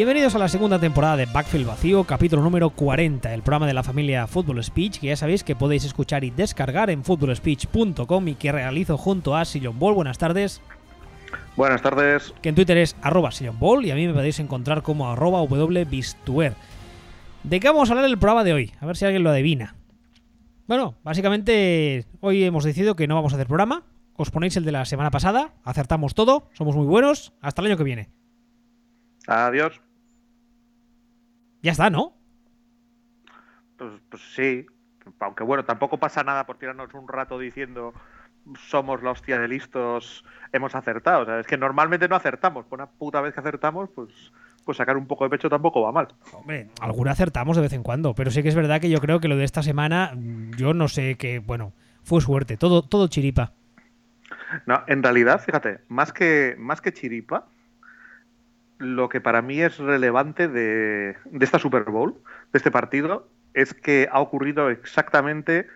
Bienvenidos a la segunda temporada de Backfield Vacío, capítulo número 40, el programa de la familia Football Speech, que ya sabéis que podéis escuchar y descargar en footballspeech.com y que realizo junto a Sillon Ball. Buenas tardes. Buenas tardes. Que en Twitter es arroba Sillon Ball y a mí me podéis encontrar como arroba wbistuer. ¿De qué vamos a hablar el programa de hoy? A ver si alguien lo adivina. Bueno, básicamente hoy hemos decidido que no vamos a hacer programa. Os ponéis el de la semana pasada, acertamos todo, somos muy buenos. Hasta el año que viene. Adiós. Ya está, ¿no? Pues, pues, sí. Aunque bueno, tampoco pasa nada por tirarnos un rato diciendo somos la hostia de listos, hemos acertado. O sea, es que normalmente no acertamos. Por una puta vez que acertamos, pues, pues sacar un poco de pecho tampoco va mal. Hombre, alguna acertamos de vez en cuando. Pero sí que es verdad que yo creo que lo de esta semana, yo no sé qué, bueno, fue suerte. Todo, todo chiripa. No, en realidad, fíjate, más que, más que chiripa, lo que para mí es relevante de, esta Super Bowl, de este partido, es que ha ocurrido exactamente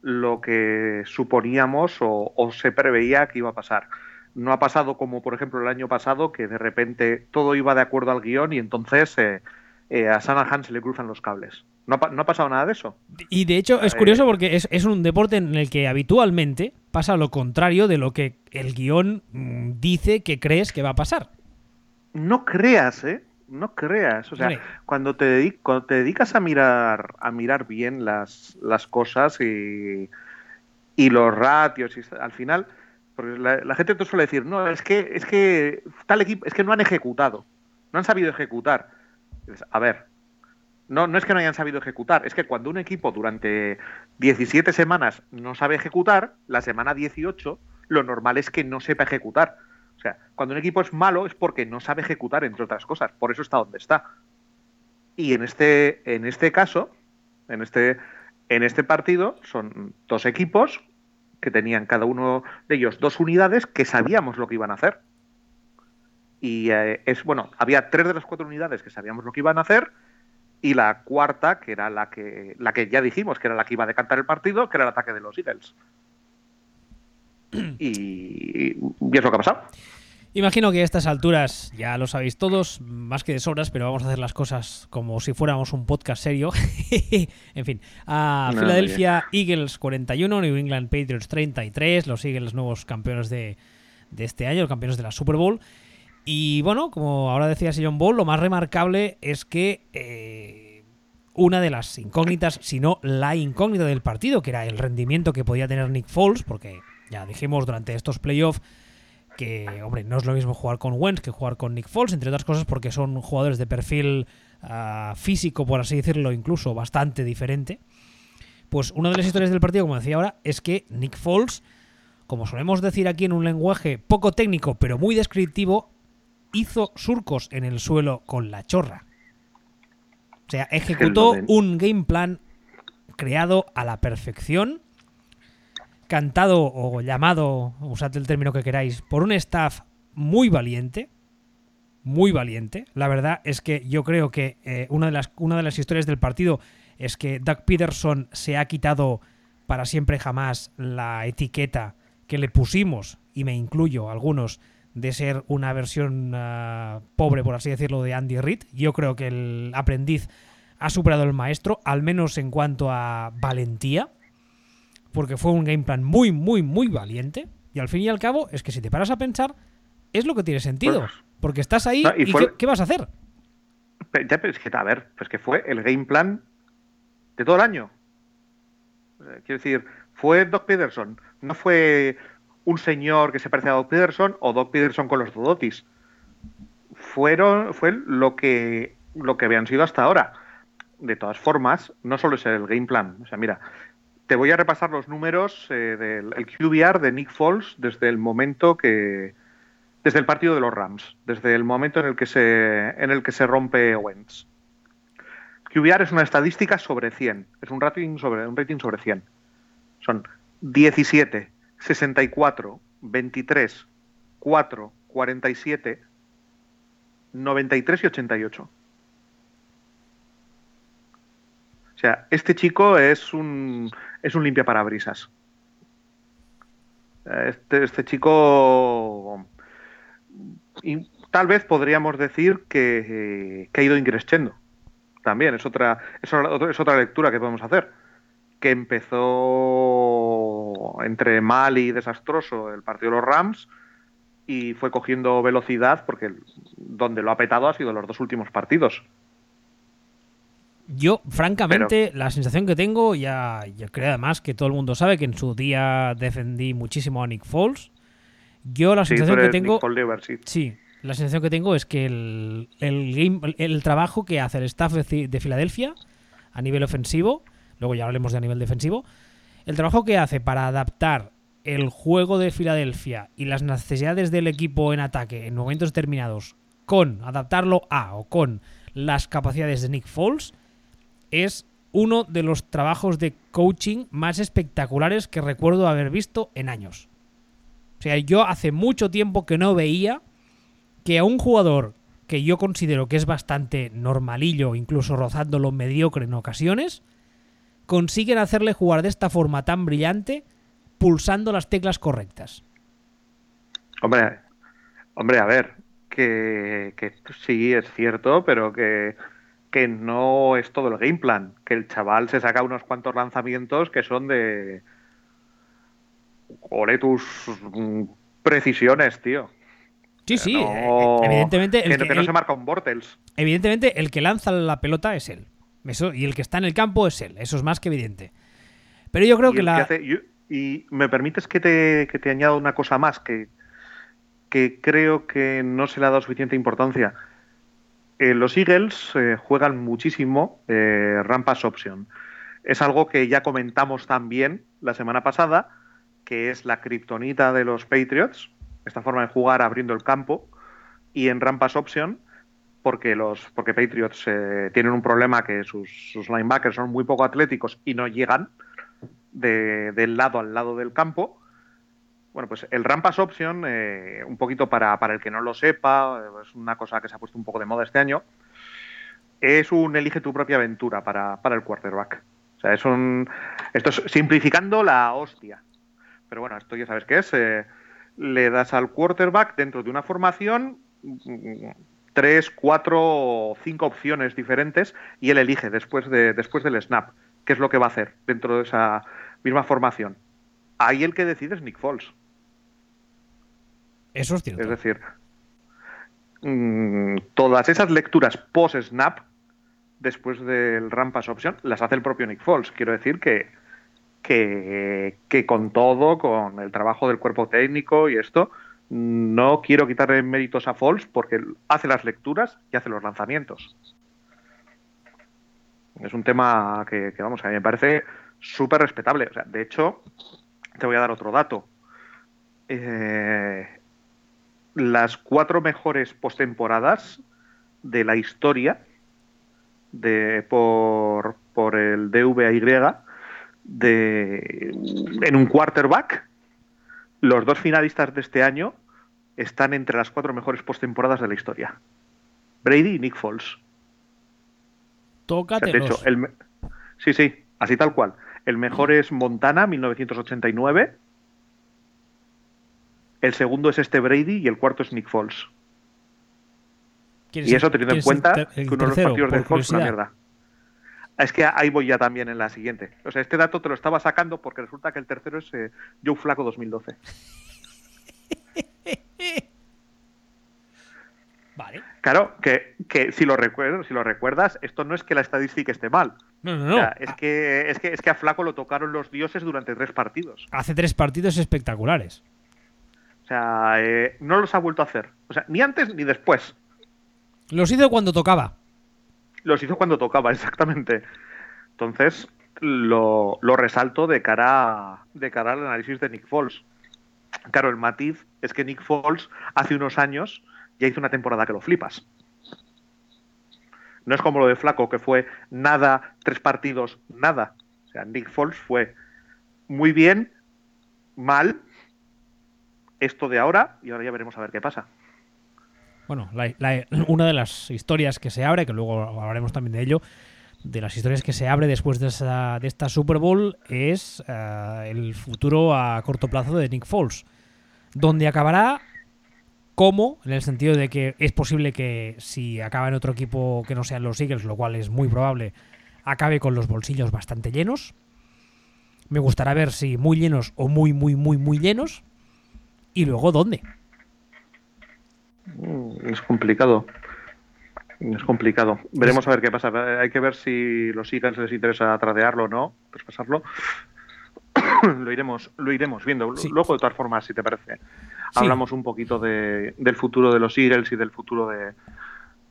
lo que suponíamos o, se preveía que iba a pasar. No ha pasado como, por ejemplo, el año pasado, que de repente todo iba de acuerdo al guion y entonces eh, eh, a Shanahan se le cruzan los cables. No, ha pasado nada de eso. Y de hecho es curioso porque es, es, un deporte en el que habitualmente pasa lo contrario de lo que el guion mm, dice que crees que va a pasar no creas, ¿eh? No creas. O sea, cuando te, cuando te dedicas a mirar, a mirar bien las, las cosas y, y los ratios, y al final, porque la, gente te suele decir, no, es que, es que tal equipo, es que no han ejecutado, no han sabido ejecutar. A ver, no, no es que no hayan sabido ejecutar, es que cuando un equipo durante 17 semanas no sabe ejecutar, la semana 18 lo normal es que no sepa ejecutar. O sea, cuando un equipo es malo es porque no sabe ejecutar, entre otras cosas. Por eso está donde está. Y en este, en este caso, en este, en este partido, son dos equipos que tenían cada uno de ellos dos unidades que sabíamos lo que iban a hacer. Y eh, es bueno, había tres de las cuatro unidades que sabíamos lo que iban a hacer y la cuarta, que era la que, la que ya dijimos que era la que iba a decantar el partido, que era el ataque de los Eagles. Y, y es lo que ha pasado. Imagino que a estas alturas ya lo sabéis todos, más que de sobras, pero vamos a hacer las cosas como si fuéramos un podcast serio. en fin, a Philadelphia Eagles 41, New England Patriots 33, los Eagles nuevos campeones de, este año, los campeones de la Super Bowl. Y bueno, como ahora decía John Ball, lo más remarcable es que eh, una de las incógnitas, si no la incógnita del partido, que era el rendimiento que podía tener Nick Foles, porque ya dijimos durante estos playoffs que, hombre, no es lo mismo jugar con Wentz que jugar con Nick Foles, entre otras cosas porque son jugadores de perfil ah, físico, por así decirlo, incluso bastante diferente. Pues una de las historias del partido, como decía ahora, es que Nick Foles, como solemos decir aquí en un lenguaje poco técnico pero muy descriptivo, hizo surcos en el suelo con la chorra. O sea, ejecutó un game plan creado a la perfección cantado o llamado, usad el término que queráis, por un staff muy valiente, muy valiente. La verdad es que yo creo que eh, una, de las, una de las historias del partido es que Doug Peterson se ha quitado para siempre jamás la etiqueta que le pusimos, y me incluyo algunos, de ser una versión ah, pobre, por así decirlo, de Andy Reid. Yo creo que el aprendiz ha superado al maestro, al menos en cuanto a valentía porque fue un game plan muy, muy, muy valiente. Y al fin y al cabo, es que si te paras a pensar, es lo que tiene sentido. Pues, porque estás ahí y, ¿qué, vas a hacer? Ya, pero es que, a ver, pues que fue el game plan de todo el año. Quiero decir, fue Doc Peterson, no fue un señor que se parece a Doc Peterson o Doc Peterson con los Dodotis. Fueron, fue lo que, lo que habían sido hasta ahora. De todas formas, no solo es el game plan. O sea, mira, te voy a repasar los números eh, del QBR de Nick Foles desde el momento que desde el partido de los Rams, desde el momento en el que se en el que se rompe Wentz. QBR es una estadística sobre 100, es un rating sobre un rating sobre 100. Son 17, 64, 23, 4, 47, 93 y 88. O sea, este chico es un es un limpia parabrisas. Este, este chico tal vez podríamos decir que, ha ido increciendo. También es otra, es otra lectura que podemos hacer. Que empezó entre mal y desastroso el partido de los Rams y fue cogiendo velocidad porque donde lo ha petado ha sido los dos últimos partidos. Yo, francamente, la sensación que tengo, ya, creo además que todo el mundo sabe que en su día defendí muchísimo a Nick Foles. Yo la sensación que tengo. sí. la sensación que tengo es que el, el, trabajo que hace el staff de, Filadelfia a nivel ofensivo, luego ya hablaremos de a nivel defensivo, el trabajo que hace para adaptar el juego de Filadelfia y las necesidades del equipo en ataque en momentos determinados con adaptarlo a o con las capacidades de Nick Foles es uno de los trabajos de coaching más espectaculares que recuerdo haber visto en años. O sea, yo hace mucho tiempo que no veía que a un jugador que yo considero que es bastante normalillo, incluso rozando lo mediocre en ocasiones, consiguen hacerle jugar de esta forma tan brillante pulsando las teclas correctas. Hombre, hombre, a ver, que, que sí es cierto, pero que que no es todo el game plan, que el chaval se saca unos cuantos lanzamientos que son de... Ore tus precisiones, tío. Sí, sí, eh, evidentemente... El que, no se marca un Bortels. Evidentemente el que lanza la pelota es él. Eso, y el que está en el campo es él. Eso es más que evidente. Pero yo creo que la... y me permites que te, que te añada una cosa más que, que creo que no se le ha dado suficiente importancia eh, los Eagles eh, juegan muchísimo eh, Rampas Option. Es algo que ya comentamos también la semana pasada, que es la kriptonita de los Patriots, esta forma de jugar abriendo el campo, y en Rampas Option, porque los porque Patriots tienen un problema que sus, linebackers son muy poco atléticos y no llegan del lado al lado del campo, bueno, pues el Rampas Option, eh, un poquito para, el que no lo sepa, es una cosa que se ha puesto un poco de moda este año, es un elige tu propia aventura para, el quarterback. O sea, es un... Esto es simplificando la hostia. Pero bueno, esto ya sabes qué es. Eh, le das al quarterback dentro de una formación tres, cuatro o cinco opciones diferentes y él elige después, de, después del snap qué es lo que va a hacer dentro de esa misma formación. Ahí el que decide es Nick Foles. Eso es cierto. Es decir, mm, todas esas lecturas post-snap, después del Rampas Option, las hace el propio Nick Foles. Quiero decir que, que, con todo, con el trabajo del cuerpo técnico y esto, no quiero quitarle méritos a Foles porque hace las lecturas y hace los lanzamientos. Es un tema que, vamos, a mí me parece súper respetable. O sea, de hecho, te voy a dar otro dato. Eh, las cuatro mejores postemporadas de la historia de, por, por el DVAY de, en un quarterback. Los dos finalistas de este año están entre las cuatro mejores postemporadas de la historia. Brady y Nick Foles. Tócate. de hecho, el, sí, sí, así tal cual. El mejor es Montana, 1989. El segundo es este Brady y el cuarto es Nick Foles. Y eso teniendo en cuenta que uno de los partidos de Foles es una mierda. Es que ahí voy ya también en la siguiente. O sea, este dato te lo estaba sacando porque resulta que el tercero es eh, Joe Flaco 2012. Vale. Claro, que, si, lo recuerdas, si lo recuerdas, esto no es que la estadística esté mal. No, no, no. es, que, es, que, es que a Flaco lo tocaron los dioses durante tres partidos. Hace tres partidos espectaculares. Sea, eh, no los ha vuelto a hacer. O sea, ni antes ni después. Los hizo cuando tocaba. Los hizo cuando tocaba, exactamente. Entonces, lo, resalto de cara, de cara al análisis de Nick Foles. Claro, el matiz es que Nick Foles hace unos años ya hizo una temporada que lo flipas. No es como lo de Flaco, que fue nada, tres partidos, nada. O sea, Nick Foles fue muy bien, mal, esto de ahora y ahora ya veremos a ver qué pasa. Bueno, una de las historias que se abre, que luego hablaremos también de ello, de las historias que se abre después de, esta Super Bowl es eh, el futuro a corto plazo de Nick Foles, donde acabará cómo, en el sentido de que es posible que si acaba en otro equipo que no sean los Eagles, lo cual es muy probable, acabe con los bolsillos bastante llenos. Me gustará ver si muy llenos o muy, muy, muy, muy llenos. Y luego, ¿dónde? Mm, es complicado. Es complicado. Veremos a ver qué pasa. Hay que ver si los Eagles les interesa tradearlo o no, traspasarlo. lo iremos, lo iremos viendo. Luego, de todas formas, si te parece, hablamos un poquito de, del futuro de los Eagles y del futuro de,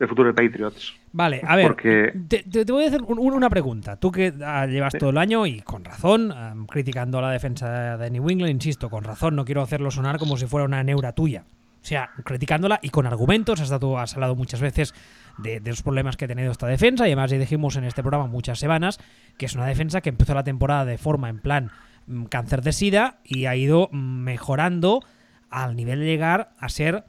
del futuro de Patriots. Vale, a ver, te, voy a hacer una pregunta. Tú que ah, llevas todo el año y con razón, criticando a la defensa de New England, insisto, con razón, no quiero hacerlo sonar como si fuera una neura tuya. O sea, criticándola y con argumentos, has, dado, has hablado muchas veces de, los problemas que ha tenido esta defensa y además ya dijimos en este programa muchas semanas que es una defensa que empezó la temporada de forma en plan mm, cáncer de sida y ha ido mejorando al nivel de llegar a ser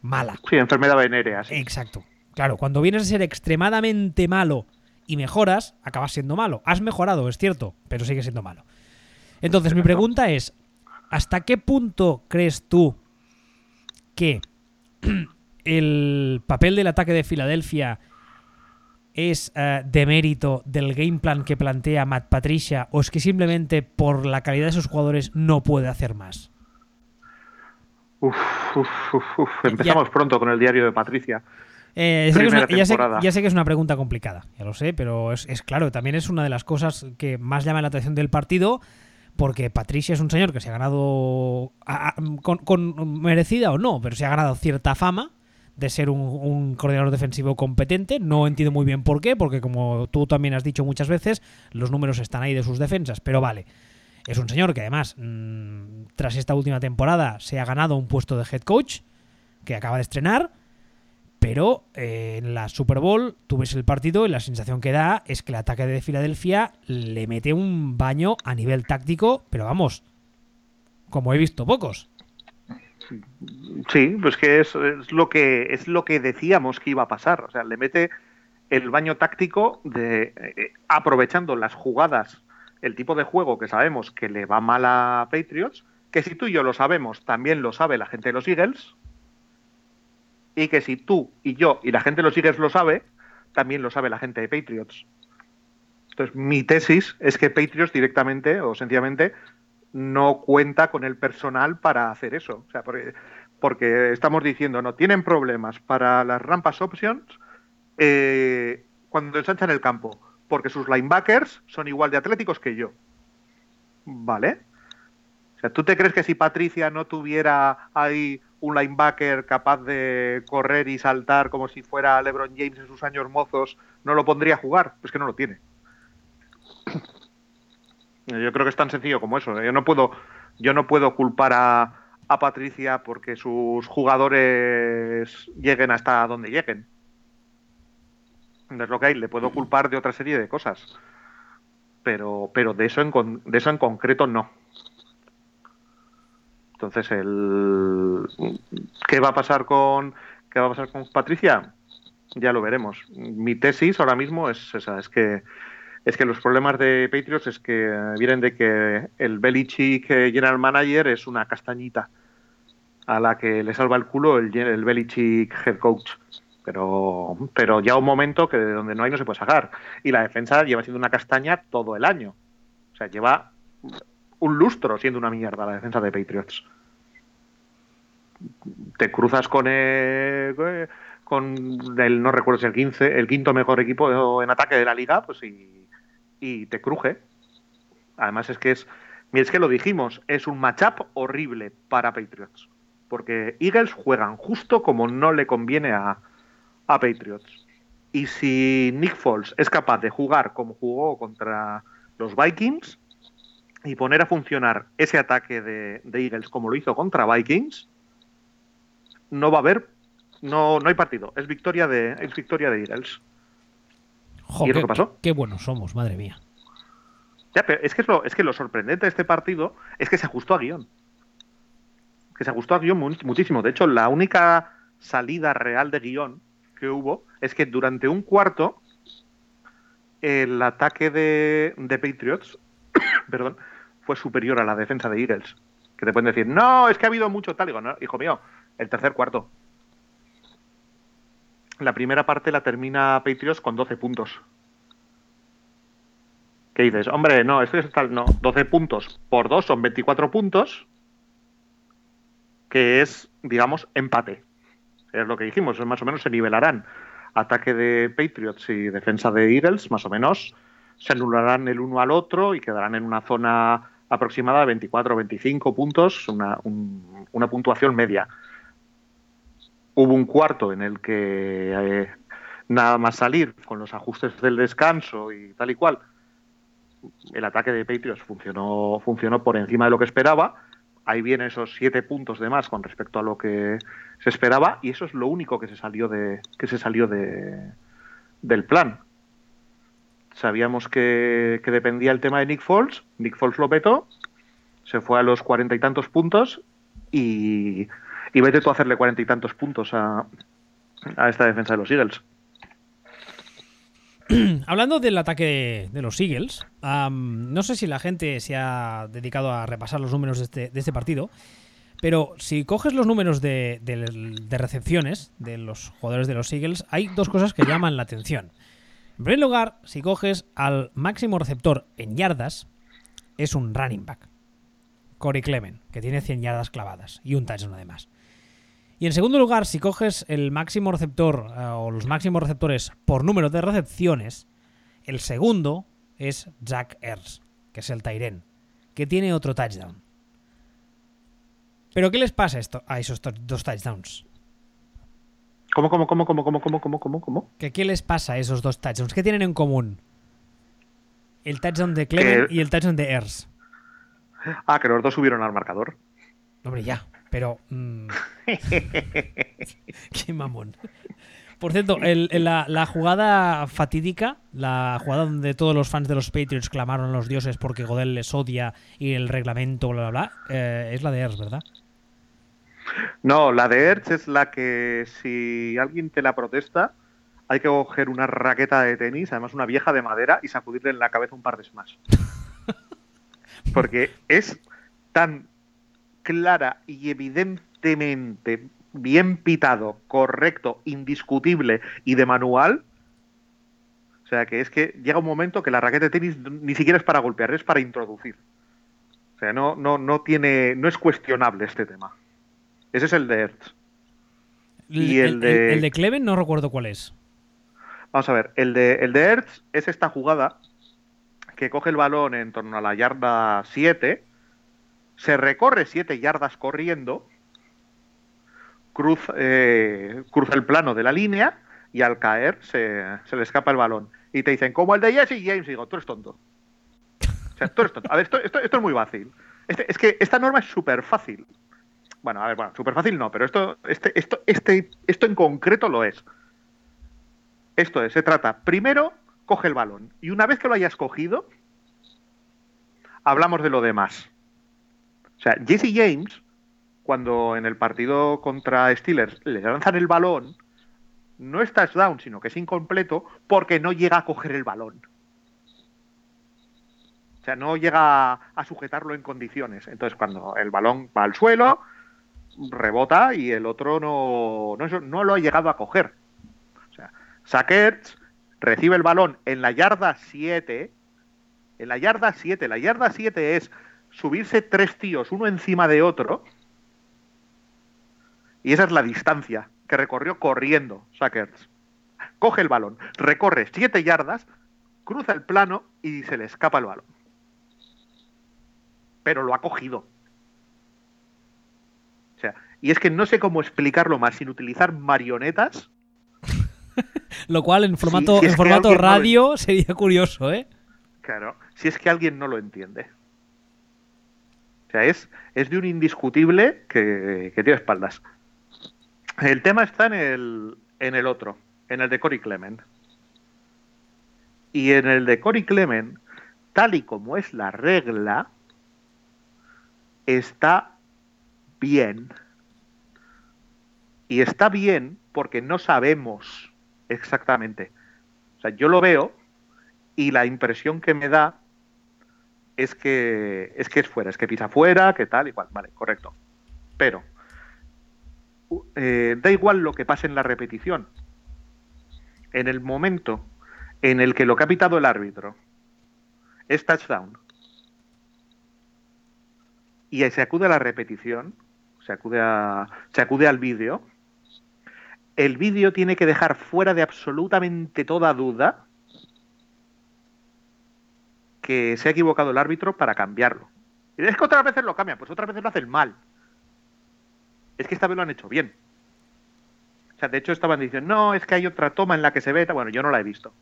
mala. Sí, enfermedad venérea. Sí. Exacto. Claro, cuando vienes a ser extremadamente malo y mejoras, acabas siendo malo. Has mejorado, es cierto, pero sigue siendo malo. Entonces, mi pregunta es, ¿hasta qué punto crees tú que el papel del ataque de Filadelfia es uh, de mérito del game plan que plantea Matt Patricia o es que simplemente por la calidad de sus jugadores no puede hacer más? Uf, Empezamos pronto con el diario de Patricia. Eh, ya, sé, que es una pregunta complicada, ya lo sé, pero es, claro, también es una de las cosas que más llama la atención del partido, porque Patricia es un señor que se ha ganado, con merecida o no, pero se ha ganado cierta fama de ser un, coordinador defensivo competente. No entiendo muy bien por qué, porque como tú también has dicho muchas veces, los números están ahí de sus defensas, pero vale. Es un señor que además, mm, tras esta última temporada, se ha ganado un puesto de head coach, que acaba de estrenar, pero eh, en la Super Bowl tú ves el partido y la sensación que da es que el ataque de Filadelfia le mete un baño a nivel táctico, pero vamos, como he visto pocos. Sí, pues que es, lo que es lo que decíamos que iba a pasar. O sea, le mete el baño táctico de eh, aprovechando las jugadas, el tipo de juego que sabemos que le va mal a Patriots, que si tú y yo lo sabemos, también lo sabe la gente de los Eagles, y que si tú y yo y la gente de los Eagles lo sabe, también lo sabe la gente de Patriots. Entonces, mi tesis es que Patriots directamente o sencillamente no cuenta con el personal para hacer eso. O sea, porque, estamos diciendo, no, tienen problemas para las rampas options eh, cuando ensanchan el campo, porque sus linebackers son igual de atléticos que yo. ¿Vale? O sea, ¿tú te crees que si Patricia no tuviera ahí un linebacker capaz de correr y saltar como si fuera LeBron James en sus años mozos, no lo pondría a jugar? Pues que no lo tiene. Yo creo que es tan sencillo como eso. ¿eh? Yo no puedo, yo no puedo culpar a, a Patricia porque sus jugadores lleguen hasta donde lleguen. Es lo que hay. Le puedo culpar de otra serie de cosas. Pero, pero de eso en, de eso en concreto no. Entonces, el ¿qué va a pasar con qué va a pasar con Patricia? Ya lo veremos. Mi tesis ahora mismo es esa, es que es que los problemas de Patriots es que vienen de que el Belichick General Manager es una castañita a la que le salva el culo el, el Belichick Head Coach. Pero, pero ya un momento que de donde no hay no se puede sacar. Y la defensa lleva siendo una castaña todo el año. O sea, lleva un lustro siendo una mierda la defensa de Patriots. Te cruzas con el, con el no recuerdo si el 15, el quinto mejor equipo en ataque de la liga, pues y y te cruje. Además es que es, es que lo dijimos, es un matchup horrible para Patriots. Porque Eagles juegan justo como no le conviene a, a Patriots. Y si Nick Foles es capaz de jugar como jugó contra los Vikings y poner a funcionar ese ataque de, Eagles como lo hizo contra Vikings, no va a haber, no, no hay partido. Es victoria de, es victoria de Eagles. ¿Y qué, pasó? Qué, buenos somos, madre mía. Ya, pero es que, es lo, es que lo sorprendente de este partido es que se ajustó a guion. Que se ajustó a guion muchísimo. De hecho, la única salida real de guion que hubo es que durante un cuarto el ataque de, de Patriots perdón, fue superior a la defensa de Eagles. Que te pueden decir, no, es que ha habido mucho tal. Digo, no, hijo mío, el tercer cuarto. La primera parte la termina Patriots con 12 puntos. ¿Qué dices? Hombre, no, esto es tal, no, 12 puntos por 2 son 24 puntos, que es, digamos, empate. Es lo que dijimos, más o menos se nivelarán. Ataque de Patriots y defensa de Eagles, más o menos, se anularán el uno al otro y quedarán en una zona aproximada de 24 o 25 puntos, una, una, puntuación media. Hubo un cuarto en el que eh, nada más salir con los ajustes del descanso y tal y cual, el ataque de Patriots funcionó, funcionó por encima de lo que esperaba. Ahí vienen esos siete puntos de más con respecto a lo que se esperaba y eso es lo único que se salió de que se salió de, del plan. Sabíamos que, dependía el tema de Nick Foles, Nick Foles lo petó, se fue a los cuarenta y tantos puntos y, y vete tú a hacerle cuarenta y tantos puntos a, esta defensa de los Eagles. Hablando del ataque de, los Eagles, no sé si la gente se ha dedicado a repasar los números de este, este partido, pero si coges los números de, recepciones de los jugadores de los Eagles, hay dos cosas que llaman la atención. En primer lugar, si coges al máximo receptor en yardas, es un running back. Corey Clement, que tiene 100 yardas clavadas y un touchdown además. Y en segundo lugar, si coges el máximo receptor eh, o los máximos receptores por número de recepciones, el segundo es Jack Ers, que es el Tyren, que tiene otro touchdown. Pero ¿qué les pasa esto, a esos dos touchdowns? ¿Cómo, cómo, cómo, cómo, cómo, cómo, cómo, cómo, cómo? ¿Qué, ¿Qué les pasa a esos dos touchdowns? ¿Qué tienen en común? El touchdown de Clement y el touchdown de Ers. Ah, que los dos subieron al marcador. Hombre, ya. Pero. Mm, qué mamón. Por cierto, la, jugada fatídica, la jugada donde todos los fans de los Patriots clamaron a los dioses porque Godel les odia y el reglamento, bla, bla, bla, eh, es la de Ertz, ¿verdad? No, la de Ertz es la que si alguien te la protesta, hay que coger una raqueta de tenis, además una vieja de madera, y sacudirle en la cabeza un par de smash. Porque es tan clara y evidentemente bien pitado, correcto, indiscutible y de manual. O sea, que es que llega un momento que la raqueta de tenis ni siquiera es para golpear, es para introducir. O sea, no, no, no tiene, no es cuestionable este tema. Ese es el de Ertz. Y el, de... El, de Cleven no recuerdo cuál es. Vamos a ver, el de, el de es esta jugada que coge el balón en torno a la yarda 7 se recorre siete yardas corriendo, eh, cruza el plano de la línea y al caer se, le escapa el balón. Y te dicen, como el de Jesse James, y digo, tú eres tonto. O sea, tú eres tonto. A ver, esto, es muy fácil. Este, es que esta norma es súper fácil. Bueno, a ver, bueno, súper fácil no, pero esto, este, esto, este, esto en concreto lo es. Esto es, se trata, primero, coge el balón. Y una vez que lo hayas cogido, hablamos de lo demás. O sea, Jesse James, cuando en el partido contra Steelers le lanzan el balón, no es touchdown, sino que es incompleto porque no llega a coger el balón. O sea, no llega a sujetarlo en condiciones. Entonces, cuando el balón va al suelo, rebota y el otro no, no, lo ha llegado a coger. O sea, Sackers recibe el balón en la yarda 7. En la yarda 7. La yarda 7 es subirse tres tíos uno encima de otro. Y esa es la distancia que recorrió corriendo Sackers. Coge el balón, recorre siete yardas, cruza el plano y se le escapa el balón. Pero lo ha cogido. Y es que no sé cómo explicarlo más sin utilizar marionetas. lo cual en formato, en formato radio sería curioso, ¿eh? Claro, si es que alguien no lo entiende. O sea, es, es de un indiscutible que, tiene espaldas. El tema está en el, en el otro, en el de Cory Clement. Y en el de Cory Clement, tal y como es la regla, está bien. Y está bien porque no sabemos exactamente. O sea, yo lo veo y la impresión que me da es que es que es fuera, es que pisa fuera, que tal y cual, vale, correcto. Pero eh, da igual lo que pase en la repetición. En el momento en el que lo que ha pitado el árbitro es touchdown y se acude a la repetición, se acude, a, se acude al vídeo, el vídeo tiene que dejar fuera de absolutamente toda duda que se ha equivocado el árbitro para cambiarlo. Y es que otras veces lo cambian, pues otras veces lo hacen mal. Es que esta vez lo han hecho bien. O sea, de hecho estaban diciendo, no, es que hay otra toma en la que se ve. Bueno, yo no la he visto.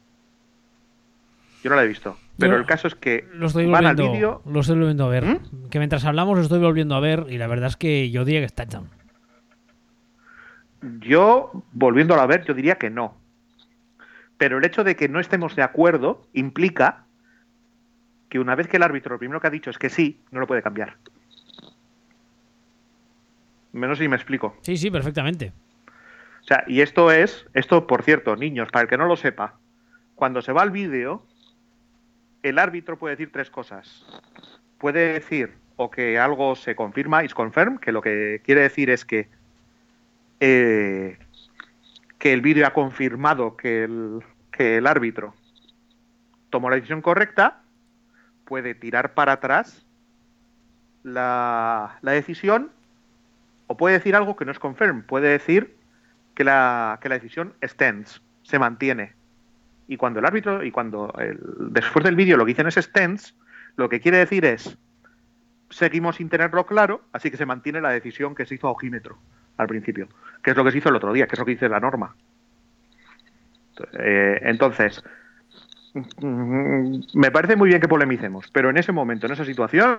Yo no la he visto. Pero el caso es que lo estoy van al vídeo. Lo estoy volviendo a ver. ¿Mm? Que mientras hablamos lo estoy volviendo a ver y la verdad es que yo diría que está touchdown. Yo, volviéndolo a ver, yo diría que no. Pero el hecho de que no estemos de acuerdo implica que una vez que el árbitro lo primero que ha dicho es que sí, no lo puede cambiar. Menos si me explico. Sí, sí, perfectamente. O sea, y esto es, esto por cierto, niños, para el que no lo sepa, cuando se va al vídeo, el árbitro puede decir tres cosas. Puede decir o que algo se confirma, is confirm, que lo que quiere decir es que, eh, que el vídeo ha confirmado que el, que el árbitro tomó la decisión correcta, puede tirar para atrás la, decisión o puede decir algo que no es confirm, puede decir que la, que la decisión stands, se mantiene. Y cuando el árbitro, y cuando el, después del vídeo lo que dicen es stands, lo que quiere decir es seguimos sin tenerlo claro, así que se mantiene la decisión que se hizo a ojímetro al principio, que es lo que se hizo el otro día, que es lo que dice la norma. Eh, entonces, mm, me parece muy bien que polemicemos, pero en ese momento, en esa situación,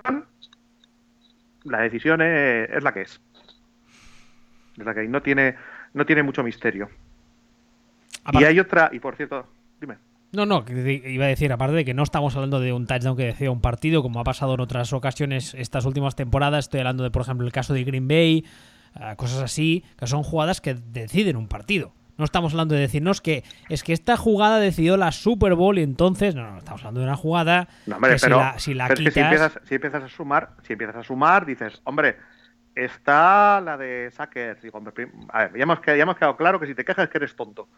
la decisión es, la que es. Es la que no tiene, no tiene mucho misterio. Y hay otra, y por cierto, dime. No, no, iba a decir, aparte de que no estamos hablando de un touchdown que decía un partido, como ha pasado en otras ocasiones estas últimas temporadas, estoy hablando de, por ejemplo, el caso de Green Bay, cosas así, que son jugadas que deciden un partido. No estamos hablando de decirnos que es que esta jugada decidió la Super Bowl y entonces. No, no, estamos hablando de una jugada. No, hombre, pero, si la, quitas... si, empiezas, a sumar, si empiezas a sumar, dices, hombre, está la de Sackers. Digo, a ver, ya hemos, ya hemos quedado claro que si te quejas que eres tonto.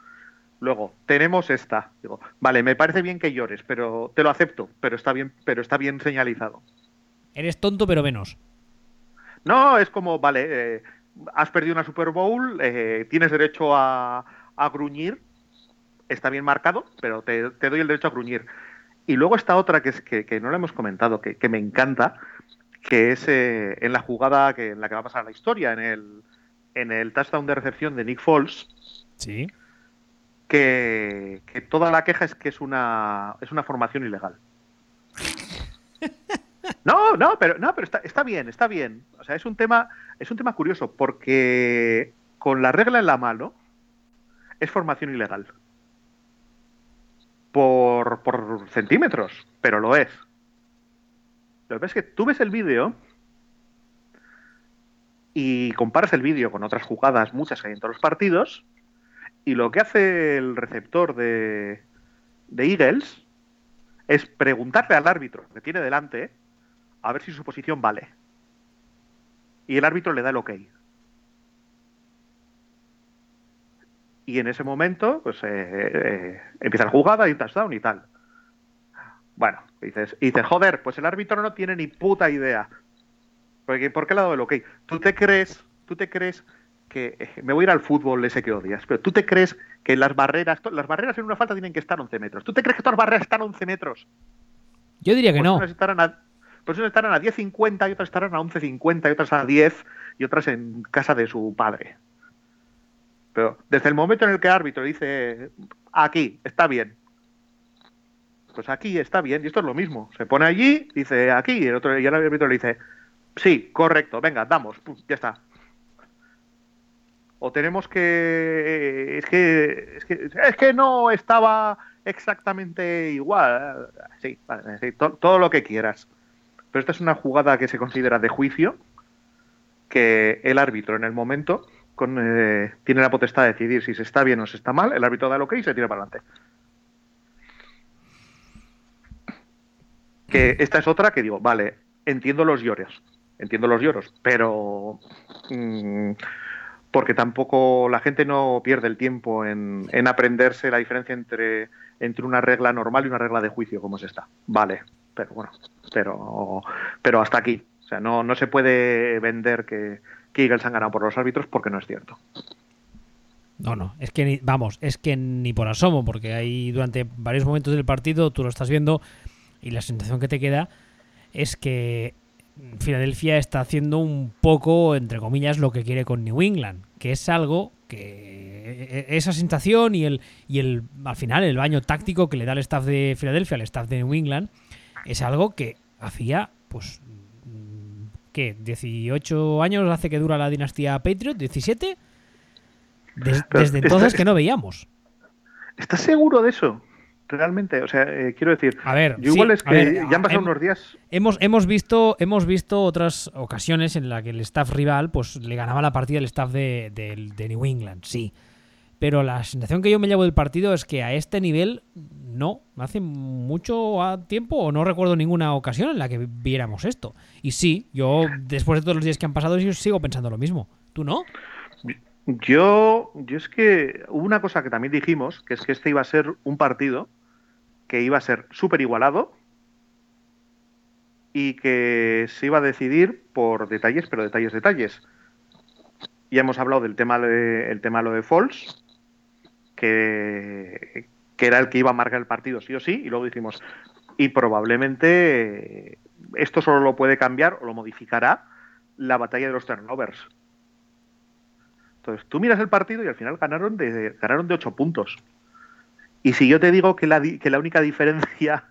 Luego, tenemos esta. Digo, vale, me parece bien que llores, pero te lo acepto, pero está bien, pero está bien señalizado. Eres tonto, pero menos. No, es como, vale, eh, has perdido una Super Bowl, eh, tienes derecho a, gruñir, está bien marcado, pero te, doy el derecho a gruñir. Y luego está otra que, es, que, no la hemos comentado, que, me encanta, que es eh, en la jugada que, en la que va a pasar la historia, en el, en el touchdown de recepción de Nick Foles. Sí que, toda la queja es que es una, es una formación ilegal. No, no, pero no, pero está, bien, está bien. O sea, es un tema, es un tema curioso, porque con la regla en la mano es formación ilegal. Por, por centímetros, pero lo es. Lo que pasa es que tú ves el vídeo y comparas el vídeo con otras jugadas, muchas que hay en todos los partidos, y lo que hace el receptor de, de Eagles es preguntarle al árbitro que tiene delante a ver si su posición vale. Y el árbitro le da el ok. Y en ese momento, pues eh, eh, empieza la jugada y touchdown y tal. Bueno, dices, y dices, joder, pues el árbitro no tiene ni puta idea. Porque, ¿Por qué le ha dado el ok? ¿Tú te crees, tú te crees que eh, me voy a ir al fútbol ese que odias, pero tú te crees que las barreras, las barreras en una falta tienen que estar 11 metros. ¿Tú te crees que todas las barreras están a 11 metros? Yo diría que pues no. A, pues unas estarán a 10.50 y otras estarán a 11.50 y otras a 10 y otras en casa de su padre. Pero desde el momento en el que el árbitro dice aquí, está bien. Pues aquí está bien, y esto es lo mismo. Se pone allí, dice aquí, y el otro y el árbitro le dice, sí, correcto, venga, damos, ya está o tenemos que eh, es que es que, no estaba exactamente igual sí, todo lo que quieras pero esta es una jugada que se considera de juicio que el árbitro en el momento con, eh, tiene la potestad de decidir si se está bien o se está mal el árbitro da lo que y se tira para adelante que esta es otra que digo vale entiendo los lloros entiendo los lloros pero mm, porque tampoco la gente no pierde el tiempo en, en, aprenderse la diferencia entre, entre una regla normal y una regla de juicio como es esta. Vale, pero bueno, pero, pero hasta aquí. O sea, no, no se puede vender que, que Eagles han ganado por los árbitros porque no es cierto. No, no, es que ni, vamos, es que ni por asomo, porque hay durante varios momentos del partido tú lo estás viendo y la sensación que te queda es que Filadelfia está haciendo un poco, entre comillas, lo que quiere con New England, que es algo que e, e, esa sensación y el y el al final el baño táctico que le da el staff de Filadelfia al staff de New England es algo que hacía pues ¿qué? 18 años hace que dura la dinastía Patriot, 17 desde entonces que no veíamos. ¿Estás seguro de eso? Realmente, o sea, eh, quiero decir, a ver, igual es que ya han pasado unos días. Hemos, hemos, visto, hemos visto otras ocasiones en las que el staff rival pues le ganaba la partida al staff de, de, New England, sí. Pero la sensación que yo me llevo del partido es que a este nivel no, hace mucho tiempo o no recuerdo ninguna ocasión en la que viéramos esto. Y sí, yo después de todos los días que han pasado, yo sigo pensando lo mismo. ¿Tú no? Yo, yo es que hubo una cosa que también dijimos, que es que este iba a ser un partido que iba a ser súper igualado y que se iba a decidir por detalles, pero detalles, detalles. Ya hemos hablado del tema de, el tema lo de Falls, que, era el que iba a marcar el partido sí o sí, y luego dijimos, y probablemente esto solo lo puede cambiar o lo modificará la batalla de los turnovers entonces, tú miras el partido y al final ganaron de, ganaron de 8 puntos. Y si yo te digo que la, que la única diferencia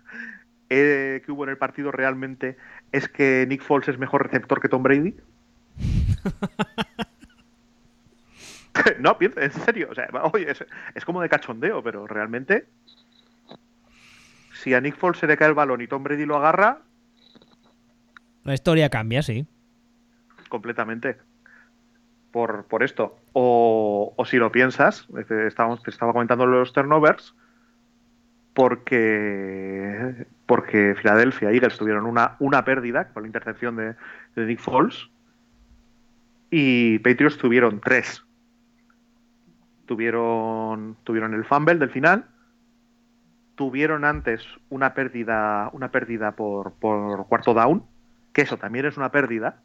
eh, que hubo en el partido realmente es que Nick Foles es mejor receptor que Tom Brady. no, piensa, en serio. O sea, oye, es, es, como de cachondeo, pero realmente. Si a Nick Foles se le cae el balón y Tom Brady lo agarra. La historia cambia, sí. Completamente por, por esto. O, o, si lo piensas, estábamos, te estaba comentando los turnovers, porque, porque Filadelfia y Eagles tuvieron una, una pérdida con la intercepción de, de Nick Foles y Patriots tuvieron tres. Tuvieron, tuvieron el fumble del final, tuvieron antes una pérdida, una pérdida por, por cuarto down, que eso también es una pérdida,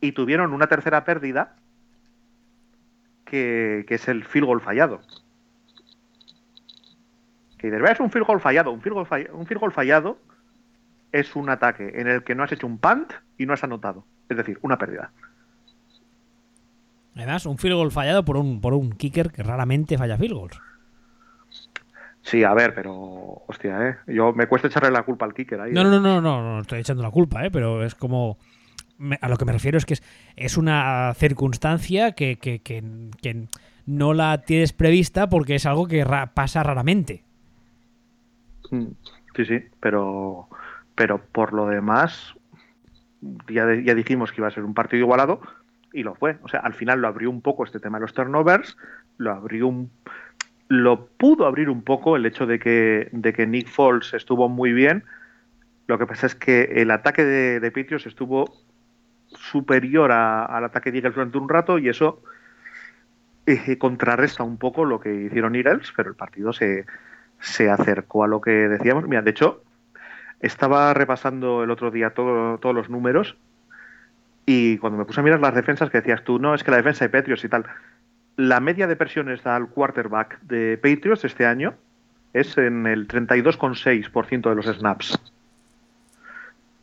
y tuvieron una tercera pérdida que, es el field goal fallado. Que de es un field goal fallado. Un field goal un field goal fallado es un ataque en el que no has hecho un punt y no has anotado. Es decir, una pérdida. Además, un field goal fallado por un, por un kicker que raramente falla field goals. Sí, a ver, pero hostia, ¿eh? Yo me cuesta echarle la culpa al kicker ahí. No, no, no, no, no, no estoy echando la culpa, ¿eh? Pero es como a lo que me refiero es que es, una circunstancia que, no la tienes prevista porque es algo que pasa raramente. Mm, sí, sí, pero, pero por lo demás, ya, ya dijimos que iba a ser un partido igualado y lo fue. O sea, al final lo abrió un poco este tema de los turnovers, lo abrió un, lo pudo abrir un poco el hecho de que, de que Nick Foles estuvo muy bien. Lo que pasa es que el ataque de, de estuvo superior al ataque de Eagles durante un rato y eso eh, contrarresta un poco lo que hicieron Eagles, pero el partido se, se acercó a lo que decíamos. Mira, de hecho, estaba repasando el otro día todos los números y cuando me puse a mirar las defensas que decías tú, no, es que la defensa de Patriots y tal, la media de presiones al quarterback de Patriots este año es en el 32,6% de los snaps.